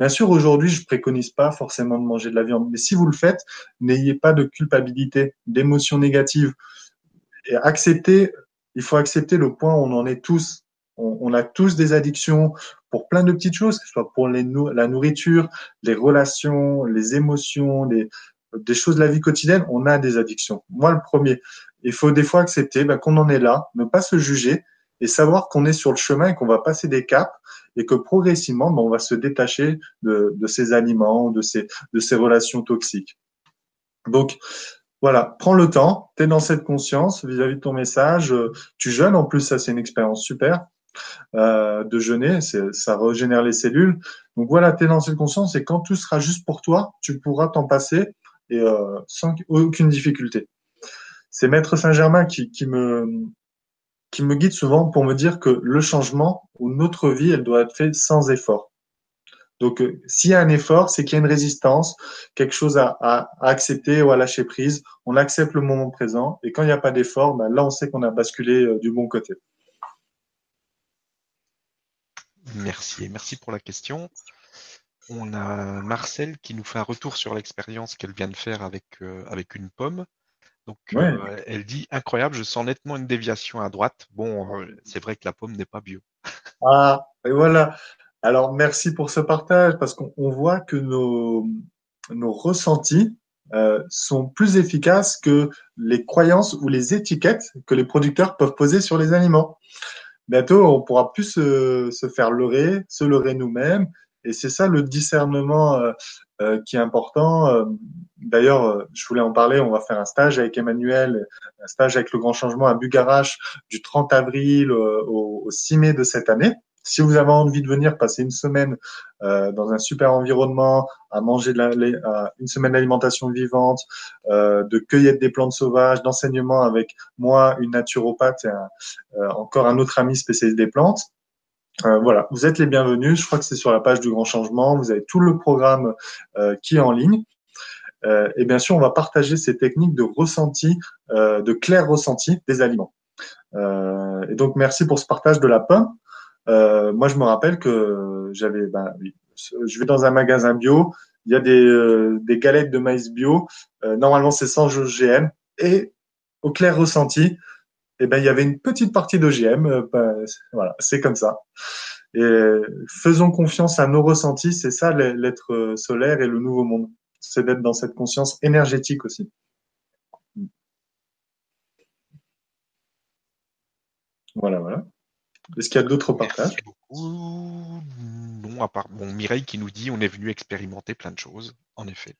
Speaker 2: Bien sûr, aujourd'hui, je préconise pas forcément de manger de la viande, mais si vous le faites, n'ayez pas de culpabilité, d'émotions négatives. Et accepter, il faut accepter le point où on en est tous. On, a tous des addictions pour plein de petites choses, que ce soit pour la nourriture, les relations, les émotions, des choses de la vie quotidienne, on a des addictions. Moi, le premier. Il faut des fois accepter ben, qu'on en est là, ne pas se juger et savoir qu'on est sur le chemin et qu'on va passer des caps et que progressivement, ben, on va se détacher de, de ces aliments, de ces, de ces relations toxiques. Donc, voilà, prends le temps, tu es dans cette conscience vis-à-vis de ton message, tu jeûnes, en plus ça c'est une expérience super euh, de jeûner, ça régénère les cellules. Donc voilà, tu es dans cette conscience et quand tout sera juste pour toi, tu pourras t'en passer et euh, sans aucune difficulté. C'est Maître Saint-Germain qui, qui, me, qui me guide souvent pour me dire que le changement ou notre vie, elle doit être faite sans effort. Donc, euh, s'il y a un effort, c'est qu'il y a une résistance, quelque chose à, accepter ou à lâcher prise. On accepte le moment présent. Et quand il n'y a pas d'effort, ben là, on sait qu'on a basculé euh, du bon côté.
Speaker 1: Merci. merci pour la question. On a Marcel qui nous fait un retour sur l'expérience qu'elle vient de faire avec, euh, avec une pomme. Donc, euh, elle dit incroyable, je sens nettement une déviation à droite. Bon, euh, c'est vrai que la pomme n'est pas bio.
Speaker 2: ah, et voilà. Alors, merci pour ce partage parce qu'on voit que nos, nos ressentis euh, sont plus efficaces que les croyances ou les étiquettes que les producteurs peuvent poser sur les aliments. Bientôt, on pourra plus se, se faire leurrer, se leurrer nous-mêmes. Et c'est ça le discernement euh, qui est important. Euh, d'ailleurs, euh, je voulais en parler. On va faire un stage avec Emmanuel, un stage avec le Grand Changement à Bugarache du 30 avril au, 6 mai de cette année. Si vous avez envie de venir passer une semaine dans un super environnement, à manger de la, une semaine d'alimentation vivante, de cueillette des plantes sauvages, d'enseignement avec moi, une naturopathe et encore un autre ami spécialiste des plantes, euh, voilà, vous êtes les bienvenus. Je crois que c'est sur la page du Grand Changement. Vous avez tout le programme euh, qui est en ligne. Euh, et bien sûr, on va partager ces techniques de ressenti, de clair ressenti des aliments. et donc, merci pour ce partage de la pomme. moi, je me rappelle que j'avais, ben, je vais dans un magasin bio. Il y a des, des galettes de maïs bio. normalement, c'est sans OGM. Et au clair ressenti, eh ben, il y avait une petite partie d'OGM. Euh, ben, voilà, c'est comme ça. Et faisons confiance à nos ressentis, c'est ça l'être solaire et le nouveau monde. C'est d'être dans cette conscience énergétique aussi. Voilà, voilà. Est-ce qu'il y a d'autres partages?
Speaker 1: Non, à part bon, Mireille qui nous dit on est venu expérimenter plein de choses, en effet.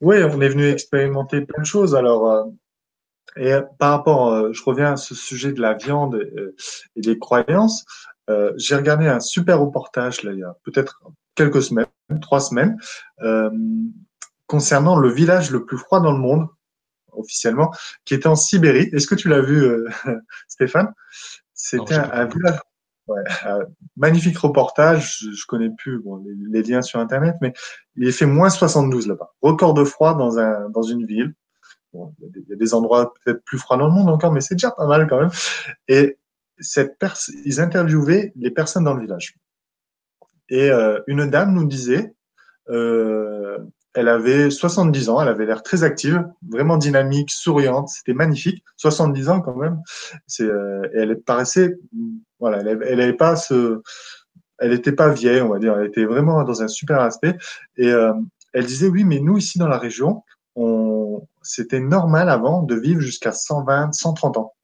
Speaker 2: Oui, on est venu expérimenter plein de choses. Alors, euh, et par rapport, euh, je reviens à ce sujet de la viande et, des croyances. Euh, j'ai regardé un super reportage là, il y a peut-être quelques semaines, trois semaines, concernant le village le plus froid dans le monde, officiellement, qui était en Sibérie. Est-ce que tu l'as vu, Stéphane? C'était un, village. Ouais, magnifique reportage. Je, connais plus bon, les, liens sur internet, mais il est fait moins 72 là-bas. Record de froid dans un dans une ville. Il, y a des, endroits peut-être plus froids dans le monde encore, mais c'est déjà pas mal quand même. Et cette ils interviewaient les personnes dans le village. Et euh, une dame nous disait, euh, elle avait 70 ans, elle avait l'air très active, vraiment dynamique, souriante, c'était magnifique. 70 ans quand même. C'est, euh, elle paraissait, voilà, elle, elle avait pas ce, elle n'était pas vieille, on va dire, elle était vraiment dans un super aspect. Et elle disait oui, mais nous ici dans la région, on, c'était normal avant de vivre jusqu'à 120, 130 ans.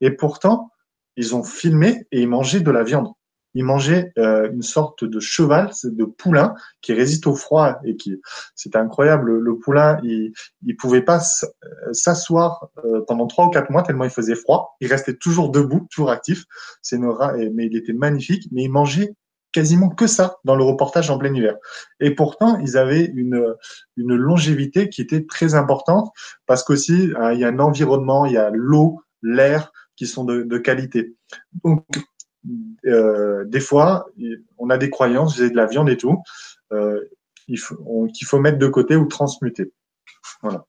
Speaker 2: Et pourtant, ils ont filmé et ils mangeaient de la viande il mangeait euh, une sorte de cheval, de poulain qui résiste au froid et qui, c'est incroyable. Le, poulain, il, il pouvait pas euh, s'asseoir euh, pendant trois ou quatre mois tellement il faisait froid. Il restait toujours debout, toujours actif. C'est mais il était magnifique. Mais il mangeait quasiment que ça dans le reportage en plein hiver. Et pourtant, ils avaient une, une longévité qui était très importante parce qu'aussi, il y a un environnement, il y a l'eau, l'air qui sont de, de qualité. Donc, euh, des fois, on a des croyances, j'ai de la viande et tout, euh, qu'il faut, mettre de côté ou transmuter. Voilà.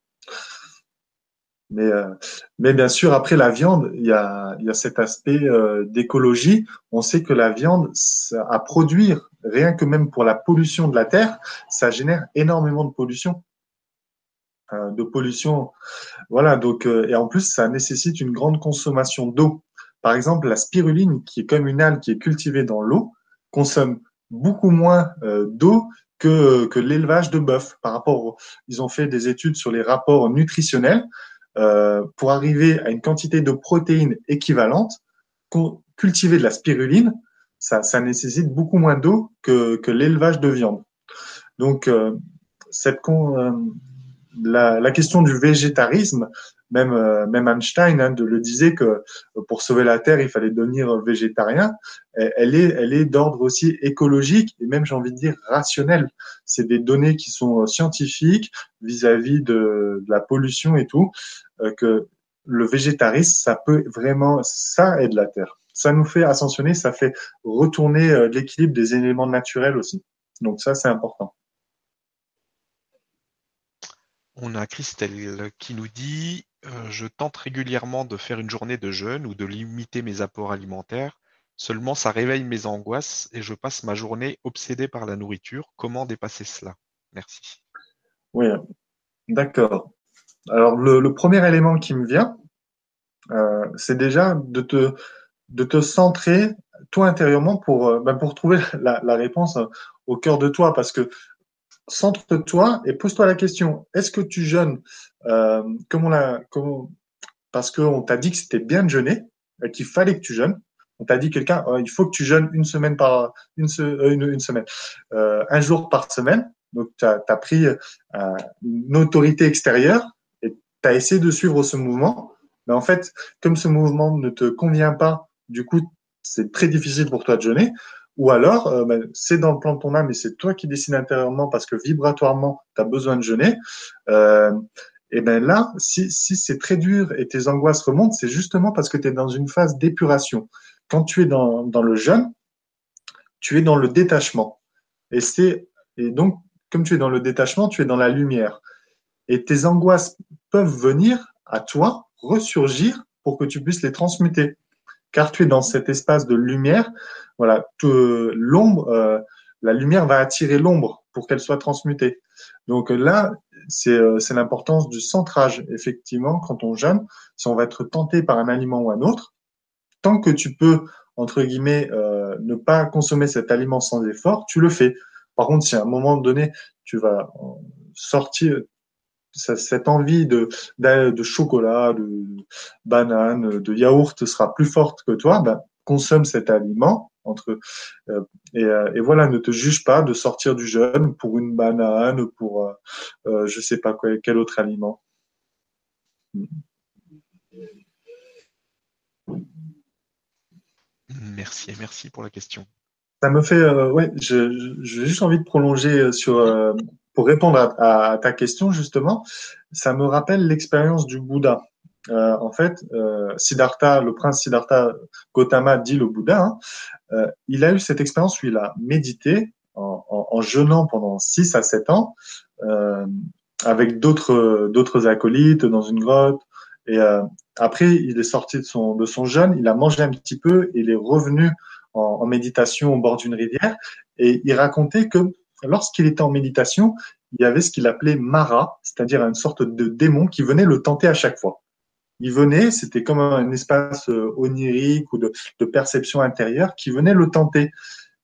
Speaker 2: Mais, euh, mais bien sûr, après la viande, il y a, il y a cet aspect d'écologie. On sait que la viande, à produire, rien que même pour la pollution de la terre, ça génère énormément de pollution. de pollution, voilà. Donc, et en plus, ça nécessite une grande consommation d'eau. Par exemple, la spiruline, qui est comme une algue qui est cultivée dans l'eau, consomme beaucoup moins euh, d'eau que, que l'élevage de bœuf. Par rapport, ils ont fait des études sur les rapports nutritionnels euh, pour arriver à une quantité de protéines équivalente. Cultiver de la spiruline, ça, ça nécessite beaucoup moins d'eau que, que l'élevage de viande. Donc, euh, cette la, la, question du végétarisme, même, euh, même Einstein hein, de, le disait que euh, pour sauver la Terre, il fallait devenir végétarien. Elle est, elle est d'ordre aussi écologique et même, j'ai envie de dire, rationnel. C'est des données qui sont euh, scientifiques vis-à-vis de, de, la pollution et tout, que le végétarisme, ça peut vraiment, ça aide la Terre. Ça nous fait ascensionner, ça fait retourner l'équilibre des éléments naturels aussi. Donc ça, c'est important.
Speaker 1: On a Christelle qui nous dit euh, je tente régulièrement de faire une journée de jeûne ou de limiter mes apports alimentaires. Seulement, ça réveille mes angoisses et je passe ma journée obsédée par la nourriture. Comment dépasser cela? Merci.
Speaker 2: Oui, d'accord. Alors, le, premier élément qui me vient, euh, c'est déjà de te, centrer, toi intérieurement, pour, euh, ben, trouver la, la réponse au cœur de toi. Parce que centre-toi et pose-toi la question est-ce que tu jeûnes euh, comme on l'a, comme, parce qu'on t'a dit que c'était bien de jeûner, et qu'il fallait que tu jeûnes. On t'a dit quelqu'un oh, il faut que tu jeûnes une semaine par une, euh, semaine, euh, un jour par semaine. Donc tu as, pris euh, une autorité extérieure et tu as essayé de suivre ce mouvement. Mais en fait, comme ce mouvement ne te convient pas, du coup, c'est très difficile pour toi de jeûner. Ou alors, euh, ben, c'est dans le plan de ton âme et c'est toi qui décides intérieurement parce que vibratoirement, tu as besoin de jeûner. Euh, et ben là, si, si c'est très dur et tes angoisses remontent, c'est justement parce que tu es dans une phase d'épuration. Quand tu es dans, dans le jeûne, tu es dans le détachement. Et c'est et donc, comme tu es dans le détachement, tu es dans la lumière. Et tes angoisses peuvent venir à toi, ressurgir pour que tu puisses les transmuter car tu es dans cet espace de lumière. Voilà, l'ombre, euh, la lumière va attirer l'ombre pour qu'elle soit transmutée. Donc là, c'est l'importance du centrage. Effectivement, quand on jeûne, si on va être tenté par un aliment ou un autre, tant que tu peux, entre guillemets, ne pas consommer cet aliment sans effort, tu le fais. Par contre, si à un moment donné, tu vas sortir cette envie de, de, chocolat, de banane, de yaourt sera plus forte que toi, ben, consomme cet aliment entre euh, euh, et, voilà, ne te juge pas de sortir du jeûne pour une banane, pour euh, je sais pas quoi, quel autre aliment.
Speaker 1: Merci, merci pour la question.
Speaker 2: Ça me fait, ouais, j'ai juste envie de prolonger sur pour répondre à, ta question justement, ça me rappelle l'expérience du Bouddha. Euh, en fait, euh, Siddhartha, le prince Siddhartha Gautama dit le Bouddha, hein, euh, il a eu cette expérience où il a médité en, en, en jeûnant pendant 6 à 7 ans euh, avec d'autres d'autres acolytes dans une grotte. Et euh, après, il est sorti de son de son jeûne, il a mangé un petit peu, il est revenu en, en méditation au bord d'une rivière. Et il racontait que lorsqu'il était en méditation, il y avait ce qu'il appelait Mara, c'est-à-dire une sorte de démon qui venait le tenter à chaque fois. Il venait, c'était comme un espace euh, onirique ou de, perception intérieure qui venait le tenter.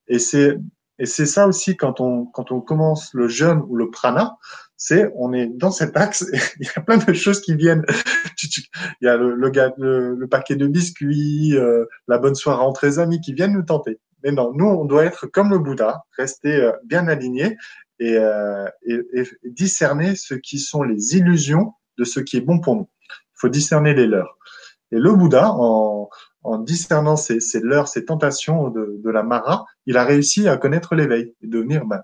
Speaker 2: Et c'est et c'est ça aussi quand on quand on commence le jeûne ou le prana, c'est on est dans cet axe. Il y a plein de choses qui viennent. il y a le le, le, paquet de biscuits, euh, la bonne soirée entre les amis qui viennent nous tenter. Mais non, nous, on doit être comme le Bouddha, rester euh, bien aligné euh, et, discerner ce qui sont les illusions de ce qui est bon pour nous. Il faut discerner les leurs. Et le Bouddha, en, discernant ces, leurs, ces tentations de, la Mara, il a réussi à connaître l'éveil et ben,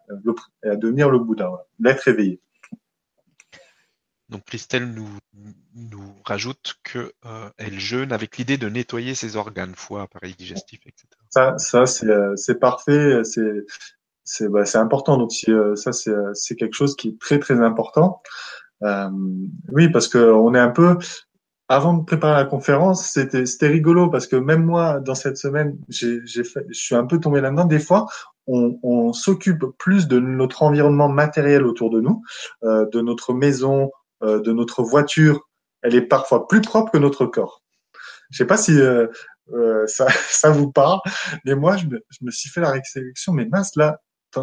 Speaker 2: à devenir le Bouddha, l'être éveillé.
Speaker 1: Donc Christelle nous, nous rajoute que euh, jeûne avec l'idée de nettoyer ses organes, foie, appareil digestif, etc.
Speaker 2: Ça, ça c'est, euh, parfait, c'est, bah, important. Donc euh, ça, c'est, euh, c'est quelque chose qui est très très important. Euh, oui, parce que on est un peu. Avant de préparer la conférence, c'était, c'était rigolo parce que même moi, dans cette semaine, j'ai, je suis un peu tombé là-dedans. Des fois, on, on s'occupe plus de notre environnement matériel autour de nous, euh, de notre maison, de notre voiture, elle est parfois plus propre que notre corps. Je sais pas si euh, euh, ça, ça vous parle, mais moi, je me, je me suis fait la réflexion, mais mince, là,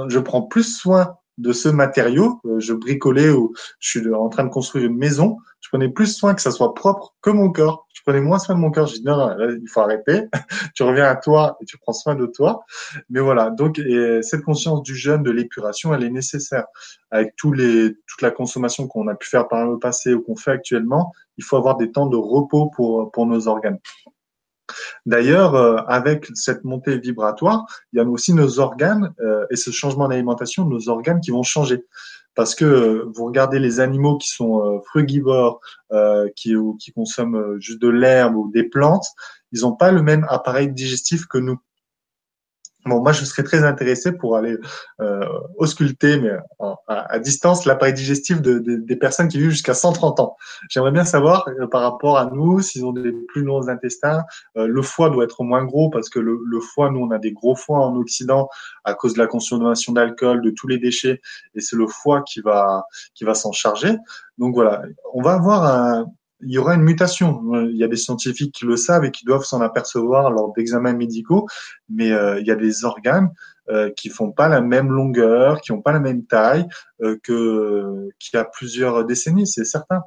Speaker 2: je prends plus soin de ce matériau. Euh, je bricolais ou je suis en train de construire une maison. Je prenais plus soin que ça soit propre que mon corps. Je prenais moins soin de mon corps. Je dis non, non, il faut arrêter. tu reviens à toi et tu prends soin de toi. Mais voilà. Donc, et cette conscience du jeûne, de l'épuration, elle est nécessaire. Avec tous les, toute la consommation qu'on a pu faire par le passé ou qu'on fait actuellement, il faut avoir des temps de repos pour, pour nos organes. D'ailleurs, euh, avec cette montée vibratoire, il y a aussi nos organes euh, et ce changement d'alimentation, nos organes qui vont changer. Parce que euh, vous regardez les animaux qui sont frugivores, qui, qui consomment juste de l'herbe ou des plantes, ils n'ont pas le même appareil digestif que nous. Bon, moi, je serais très intéressé pour aller euh, ausculter, mais à, distance, l'appareil digestif de, des personnes qui vivent jusqu'à 130 ans. J'aimerais bien savoir, euh, par rapport à nous, s'ils ont des plus longs intestins. Euh, le foie doit être moins gros parce que le, le, foie, nous, on a des gros foies en Occident à cause de la consommation d'alcool, de tous les déchets, et c'est le foie qui va qui va s'en charger. Donc voilà, on va avoir un, il y aura une mutation. Il y a des scientifiques qui le savent et qui doivent s'en apercevoir lors d'examens médicaux, mais euh, il y a des organes euh, qui font pas la même longueur, qui ont pas la même taille euh, que qu'il y a plusieurs décennies, c'est certain.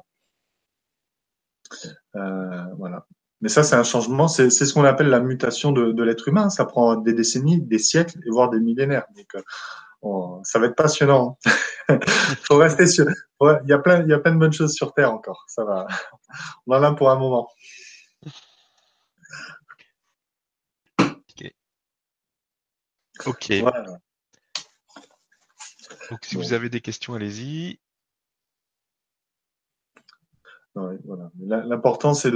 Speaker 2: Euh, voilà. Mais ça, c'est un changement, c'est ce qu'on appelle la mutation de, de l'être humain. Ça prend des décennies, des siècles voire des millénaires. Ça va être passionnant. Faut rester sur. il y a plein, il y a plein de bonnes choses sur Terre encore. Ça va. On en a pour un moment.
Speaker 1: Ok. Ok. Donc, si vous avez des questions, allez-y.
Speaker 2: voilà. L'important, c'est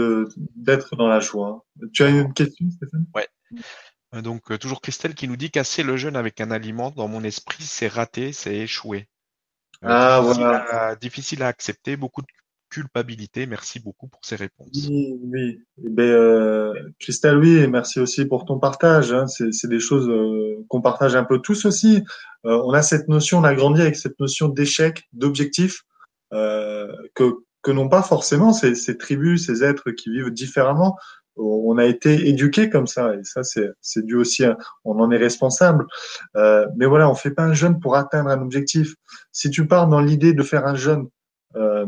Speaker 2: d'être dans la joie. Tu as une question, Stéphane?
Speaker 1: Ouais. Euh, donc, euh, toujours Christelle qui nous dit casser le jeûne avec un aliment, dans mon esprit, c'est raté, c'est échoué.
Speaker 2: Euh, ah, difficile,
Speaker 1: à, difficile à accepter, beaucoup de culpabilité. Merci beaucoup pour ces réponses.
Speaker 2: Oui, oui. Eh ben, euh, Christelle, oui, et merci aussi pour ton partage. Hein. C'est des choses euh, qu'on partage un peu tous aussi. Euh, on a cette notion, on a grandi avec cette notion d'échec, d'objectif, que, que n'ont pas forcément ces, ces tribus, ces êtres qui vivent différemment on a été éduqué comme ça et ça c'est dû aussi à, on en est responsable. Euh, mais voilà on fait pas un jeûne pour atteindre un objectif. Si tu pars dans l'idée de faire un jeûne euh,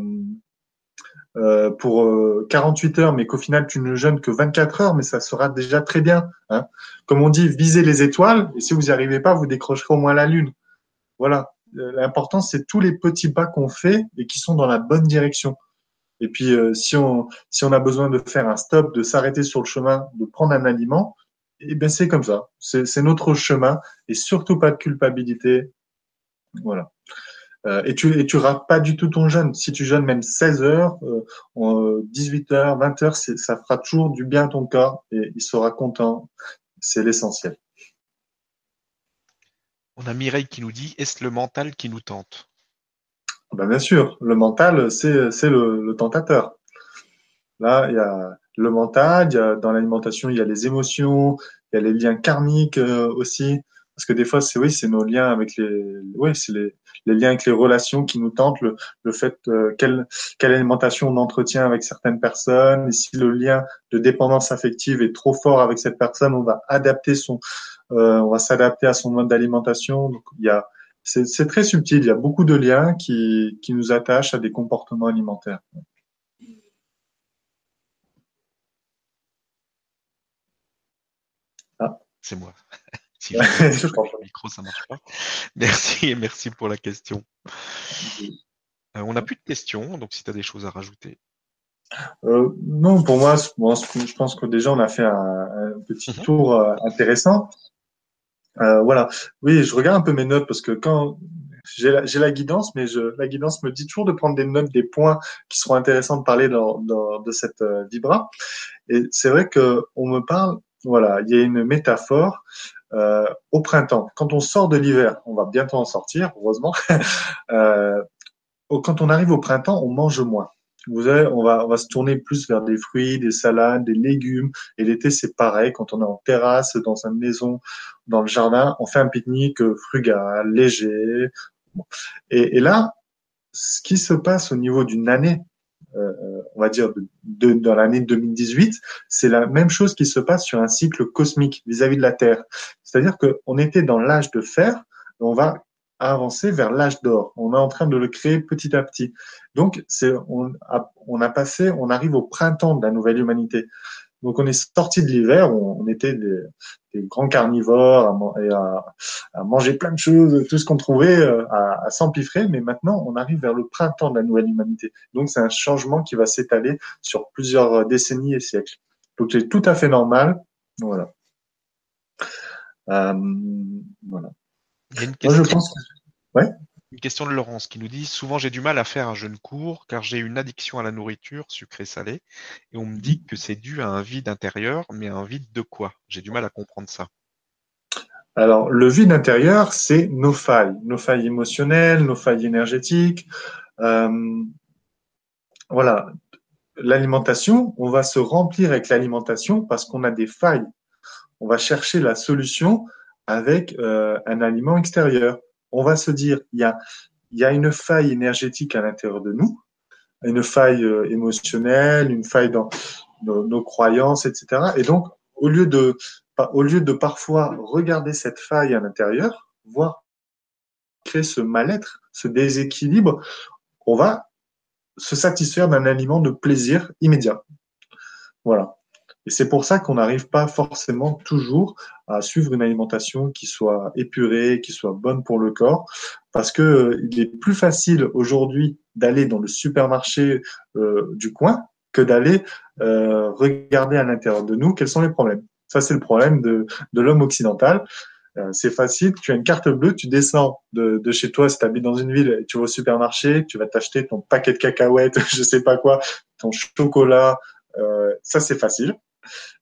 Speaker 2: euh, pour 48 heures mais qu'au final tu ne jeûnes que 24 heures mais ça sera déjà très bien hein. comme on dit visez les étoiles et si vous n'y arrivez pas vous décrocherez au moins la lune. Voilà. L'important c'est tous les petits pas qu'on fait et qui sont dans la bonne direction et puis, euh, si, on, si on a besoin de faire un stop, de s'arrêter sur le chemin, de prendre un aliment, eh ben c'est comme ça. C'est notre chemin et surtout pas de culpabilité. Voilà. Euh, et tu et tu rates pas du tout ton jeûne. Si tu jeûnes même 16 heures, euh, 18 heures, 20 heures, ça fera toujours du bien à ton corps et il sera content. C'est l'essentiel.
Speaker 1: On a Mireille qui nous dit est-ce le mental qui nous tente?
Speaker 2: Ben bien sûr, le mental, c'est c'est le, le, tentateur. Là, il y a le mental, y a, dans l'alimentation, il y a les émotions, il y a les liens karmiques euh, aussi. Parce que des fois, c'est oui, c'est nos liens avec les, oui, c'est les, les liens avec les relations qui nous tentent, le, le fait euh, quelle, quelle alimentation on entretient avec certaines personnes. Et si le lien de dépendance affective est trop fort avec cette personne, on va adapter son, euh, on va s'adapter à son mode d'alimentation. Donc il y a, c'est très subtil. Il y a beaucoup de liens qui, qui nous attachent à des comportements alimentaires.
Speaker 1: Ah. C'est moi. si je le micro, ça marche pas. Merci et merci pour la question. Euh, on n'a plus de questions, donc si tu as des choses à rajouter.
Speaker 2: Euh, non, pour moi, je pense que déjà on a fait un, petit mhm. tour euh, intéressant. Euh, voilà. Oui, je regarde un peu mes notes parce que quand j'ai la, la, guidance, mais je, la guidance me dit toujours de prendre des notes des points qui seront intéressants de parler dans, dans de cette euh, vibra. Et c'est vrai que on me parle, voilà, il y a une métaphore euh, au printemps. Quand on sort de l'hiver, on va bientôt en sortir, heureusement. euh, quand on arrive au printemps, on mange moins. Vous savez, on va, on va se tourner plus vers des fruits, des salades, des légumes. Et l'été, c'est pareil. Quand on est en terrasse, dans une maison, dans le jardin, on fait un pique-nique frugal, léger. Et, et, là, ce qui se passe au niveau d'une année, euh, on va dire de, de, dans l'année 2018, c'est la même chose qui se passe sur un cycle cosmique vis-à-vis -vis de la Terre. C'est-à-dire qu'on était dans l'âge de fer, on va avancer vers l'âge d'or. On est en train de le créer petit à petit. Donc, c'est, on a, on a passé, on arrive au printemps de la nouvelle humanité. Donc, on est sorti de l'hiver, on, était des, des, grands carnivores à, et à, à, manger plein de choses, tout ce qu'on trouvait, euh, à, à s'empiffrer. Mais maintenant, on arrive vers le printemps de la nouvelle humanité. Donc, c'est un changement qui va s'étaler sur plusieurs décennies et siècles. Donc, c'est tout à fait normal. Voilà. Euh, voilà.
Speaker 1: Il y a une question, une question de Laurence qui nous dit Souvent j'ai du mal à faire un jeûne court car j'ai une addiction à la nourriture sucrée-salée et on me dit que c'est dû à un vide intérieur, mais un vide de quoi? J'ai du mal à comprendre ça.
Speaker 2: Alors, le vide intérieur, c'est nos failles, nos failles émotionnelles, nos failles énergétiques. Euh, voilà, l'alimentation, on va se remplir avec l'alimentation parce qu'on a des failles. On va chercher la solution avec euh, un aliment extérieur. On va se dire, il y a, une faille énergétique à l'intérieur de nous, une faille euh, émotionnelle, une faille dans nos, nos, croyances, etc. Et donc, au lieu de, au lieu de parfois regarder cette faille à l'intérieur, voir créer ce mal-être, ce déséquilibre, on va se satisfaire d'un aliment de plaisir immédiat. Voilà. Et c'est pour ça qu'on n'arrive pas forcément toujours à suivre une alimentation qui soit épurée, qui soit bonne pour le corps, parce que euh, il est plus facile aujourd'hui d'aller dans le supermarché euh, du coin que d'aller euh, regarder à l'intérieur de nous quels sont les problèmes. Ça, c'est le problème de, de l'homme occidental. Euh, c'est facile, tu as une carte bleue, tu descends de, de chez toi, si tu habites dans une ville, tu vas au supermarché, tu vas t'acheter ton paquet de cacahuètes, je sais pas quoi, ton chocolat, euh, ça c'est facile.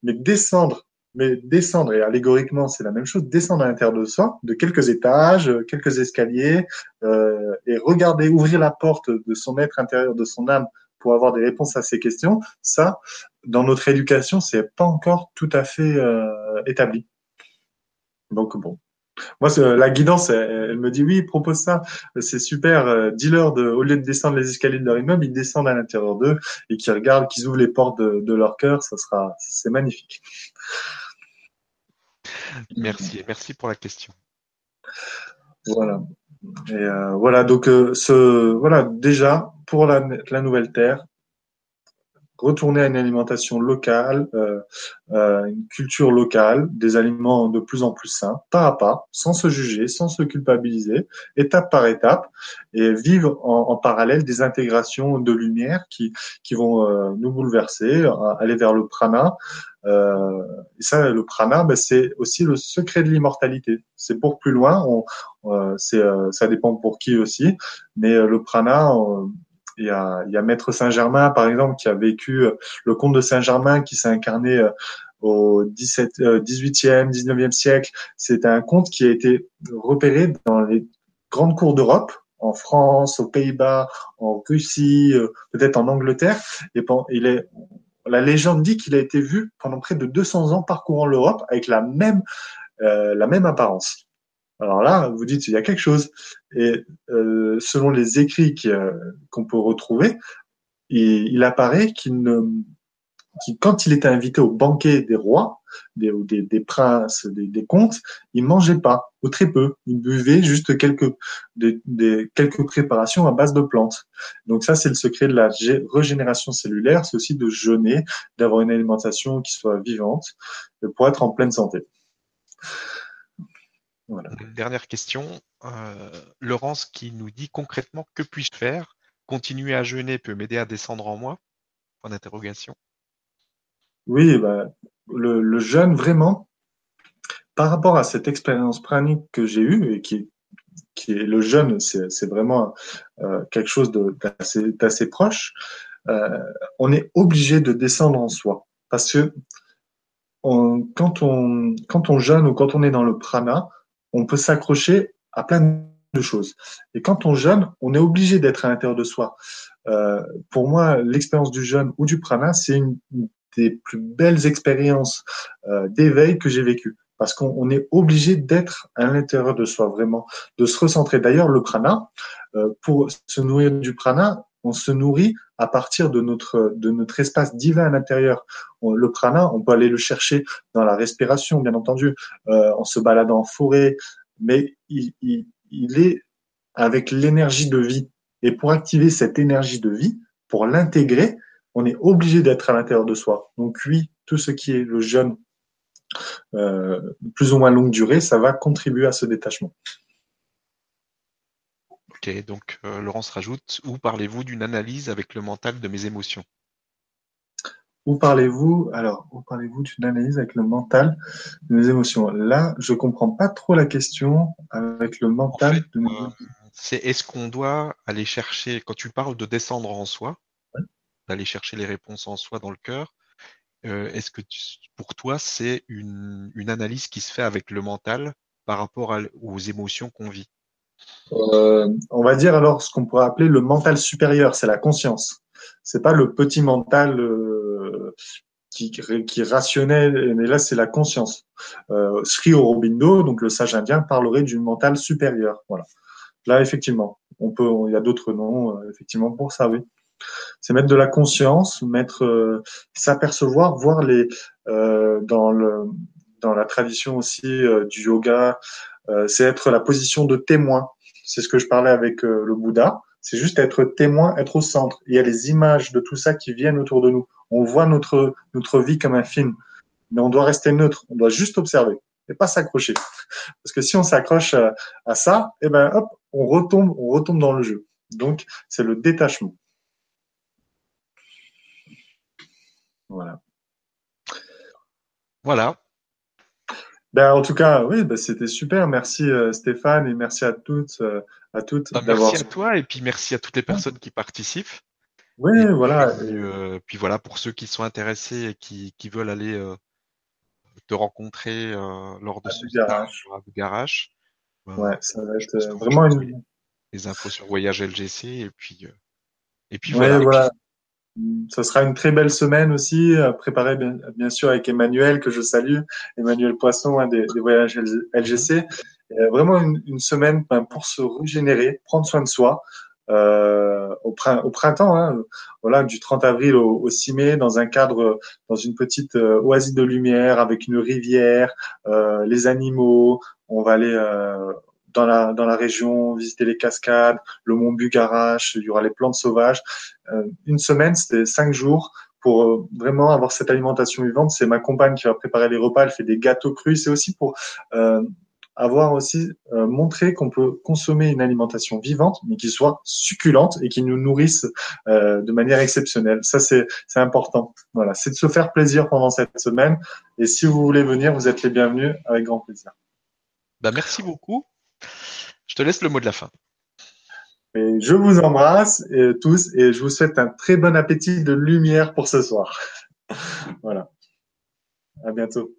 Speaker 2: Mais descendre, mais descendre, et allégoriquement c'est la même chose, descendre à l'intérieur de soi, de quelques étages, quelques escaliers, euh, et regarder, ouvrir la porte de son être intérieur, de son âme, pour avoir des réponses à ces questions. Ça, dans notre éducation, c'est pas encore tout à fait euh, établi. Donc bon, moi, la guidance, elle, me dit oui, propose ça, c'est super. Euh, dis-leur de, au lieu de descendre les escaliers de leur immeuble, ils descendent à l'intérieur d'eux et qu'ils regardent, qu'ils ouvrent les portes de, leur cœur. Ça sera, c'est magnifique.
Speaker 1: Merci, merci pour la question.
Speaker 2: Voilà. Et euh, voilà, donc euh, ce, voilà déjà pour la, la nouvelle terre, retourner à une alimentation locale, euh, euh, une culture locale, des aliments de plus en plus sains, pas à pas, sans se juger, sans se culpabiliser, étape par étape, et vivre en, en parallèle des intégrations de lumière qui, qui vont euh, nous bouleverser, aller vers le prana. Euh, et ça, le prana, ben, c'est aussi le secret de l'immortalité. C'est pour plus loin, on, euh, c'est, ça dépend pour qui aussi, mais le prana, il y a, il y a Maître Saint-Germain, par exemple, qui a vécu euh, le comte de Saint-Germain, qui s'est incarné euh, au 17, 18e, 19e siècle. C'est un conte qui a été repéré dans les grandes cours d'Europe, en France, aux Pays-Bas, en Russie, euh, peut-être en Angleterre. Et il est, la légende dit qu'il a été vu pendant près de 200 ans parcourant l'Europe avec la même, la même apparence. Alors là, vous dites il y a quelque chose. Et euh, selon les écrits euh, qu'on peut retrouver, il, apparaît qu'il ne, quand il était invité au banquet des rois, des, des, princes, des, comtes, il mangeait pas, ou très peu. Il buvait juste quelques, des, quelques préparations à base de plantes. Donc ça, c'est le secret de la régénération cellulaire, c'est aussi de jeûner, d'avoir une alimentation qui soit vivante, pour être en pleine santé.
Speaker 1: Une dernière question. Euh, Laurence qui nous dit concrètement que puis-je faire? Continuer à jeûner peut m'aider à descendre en moi? Point d'interrogation.
Speaker 2: Oui, bah, le, jeûne vraiment, par rapport à cette expérience pranique que j'ai eue et qui, qui est le jeûne, c'est vraiment euh, quelque chose d'assez proche. Euh, on est obligé de descendre en soi parce que quand on quand on jeûne ou quand on est dans le prana, on peut s'accrocher à plein de choses. Et quand on jeûne, on est obligé d'être à l'intérieur de soi. Euh, pour moi, l'expérience du jeûne ou du prana, c'est une, des plus belles expériences euh, d'éveil que j'ai vécues. Parce qu'on est obligé d'être à l'intérieur de soi, vraiment, de se recentrer. D'ailleurs, le prana, euh, pour se nourrir du prana, on se nourrit à partir de notre de notre espace divin à l'intérieur. Le prana, on peut aller le chercher dans la respiration, bien entendu, euh, en se baladant en forêt, mais il, il, est avec l'énergie de vie. Et pour activer cette énergie de vie, pour l'intégrer, on est obligé d'être à l'intérieur de soi. Donc oui, tout ce qui est le jeûne euh, plus ou moins longue durée, ça va contribuer à ce détachement.
Speaker 1: Ok, donc euh, Laurence rajoute, où parlez-vous d'une analyse avec le mental de mes émotions?
Speaker 2: Où parlez-vous alors où parlez-vous d'une analyse avec le mental de mes émotions? Là, je comprends pas trop la question avec le mental de mes
Speaker 1: euh, émotions. C'est est-ce qu'on doit aller chercher quand tu parles de descendre en soi, d'aller chercher les réponses en soi dans le cœur. Euh, est-ce que pour toi c'est une, une analyse qui se fait avec le mental par rapport aux émotions qu'on vit?
Speaker 2: Euh, on va dire alors ce qu'on pourrait appeler le mental supérieur, c'est la conscience. C'est pas le petit mental euh, qui, est rationnel, mais là c'est la conscience. Euh, Sri Aurobindo, donc le sage indien, parlerait du mental supérieur. Voilà. Là effectivement, on peut, il y a d'autres noms effectivement pour ça, oui. C'est mettre de la conscience, mettre, s'apercevoir, voir les dans le dans la tradition aussi du yoga, c'est être la position de témoin c'est ce que je parlais avec euh, le Bouddha. C'est juste être témoin, être au centre. Il y a les images de tout ça qui viennent autour de nous. On voit notre, notre vie comme un film. Mais on doit rester neutre. On doit juste observer et pas s'accrocher. Parce que si on s'accroche à, ça, eh ben, hop, on retombe, on retombe dans le jeu. Donc, c'est le détachement. Voilà.
Speaker 1: Voilà.
Speaker 2: Ben, en tout cas, oui, ben, c'était super. Merci euh, Stéphane et merci à toutes, euh, à toutes
Speaker 1: bah, Merci à toi et puis merci à toutes les personnes qui participent.
Speaker 2: Oui, voilà.
Speaker 1: Puis, euh, puis, voilà, pour ceux qui sont intéressés et qui, qui veulent aller te rencontrer lors de ce
Speaker 2: garage.
Speaker 1: garage.
Speaker 2: ouais, ça va être vraiment une...
Speaker 1: Les infos sur Voyage LGC et puis et
Speaker 2: puis voilà. Ce sera une très belle semaine aussi, euh, préparée bien, bien, sûr avec Emmanuel que je salue, Emmanuel Poisson hein, des, des, voyages LGC. Euh, vraiment une, une semaine ben, pour se régénérer, prendre soin de soi. Euh, au, printemps, hein, voilà, du 30 avril au, au, 6 mai, dans un cadre, dans une petite euh, oasis de lumière avec une rivière, euh, les animaux. On va aller dans la dans la région, visiter les cascades, le mont Bugarache, il y aura les plantes sauvages. Euh, une semaine, c'était cinq jours pour euh, vraiment avoir cette alimentation vivante. C'est ma compagne qui va préparer les repas, elle fait des gâteaux crus. C'est aussi pour euh, avoir aussi euh, montré qu'on peut consommer une alimentation vivante, mais qui soit succulente et qui nous nourrisse de manière exceptionnelle. Ça, c'est c'est important. Voilà, c'est de se faire plaisir pendant cette semaine. Et si vous voulez venir, vous êtes les bienvenus avec grand plaisir.
Speaker 1: Bah, merci beaucoup. Je te laisse le mot de la fin.
Speaker 2: Je vous embrasse tous et je vous souhaite un très bon appétit de lumière pour ce soir. voilà. À bientôt.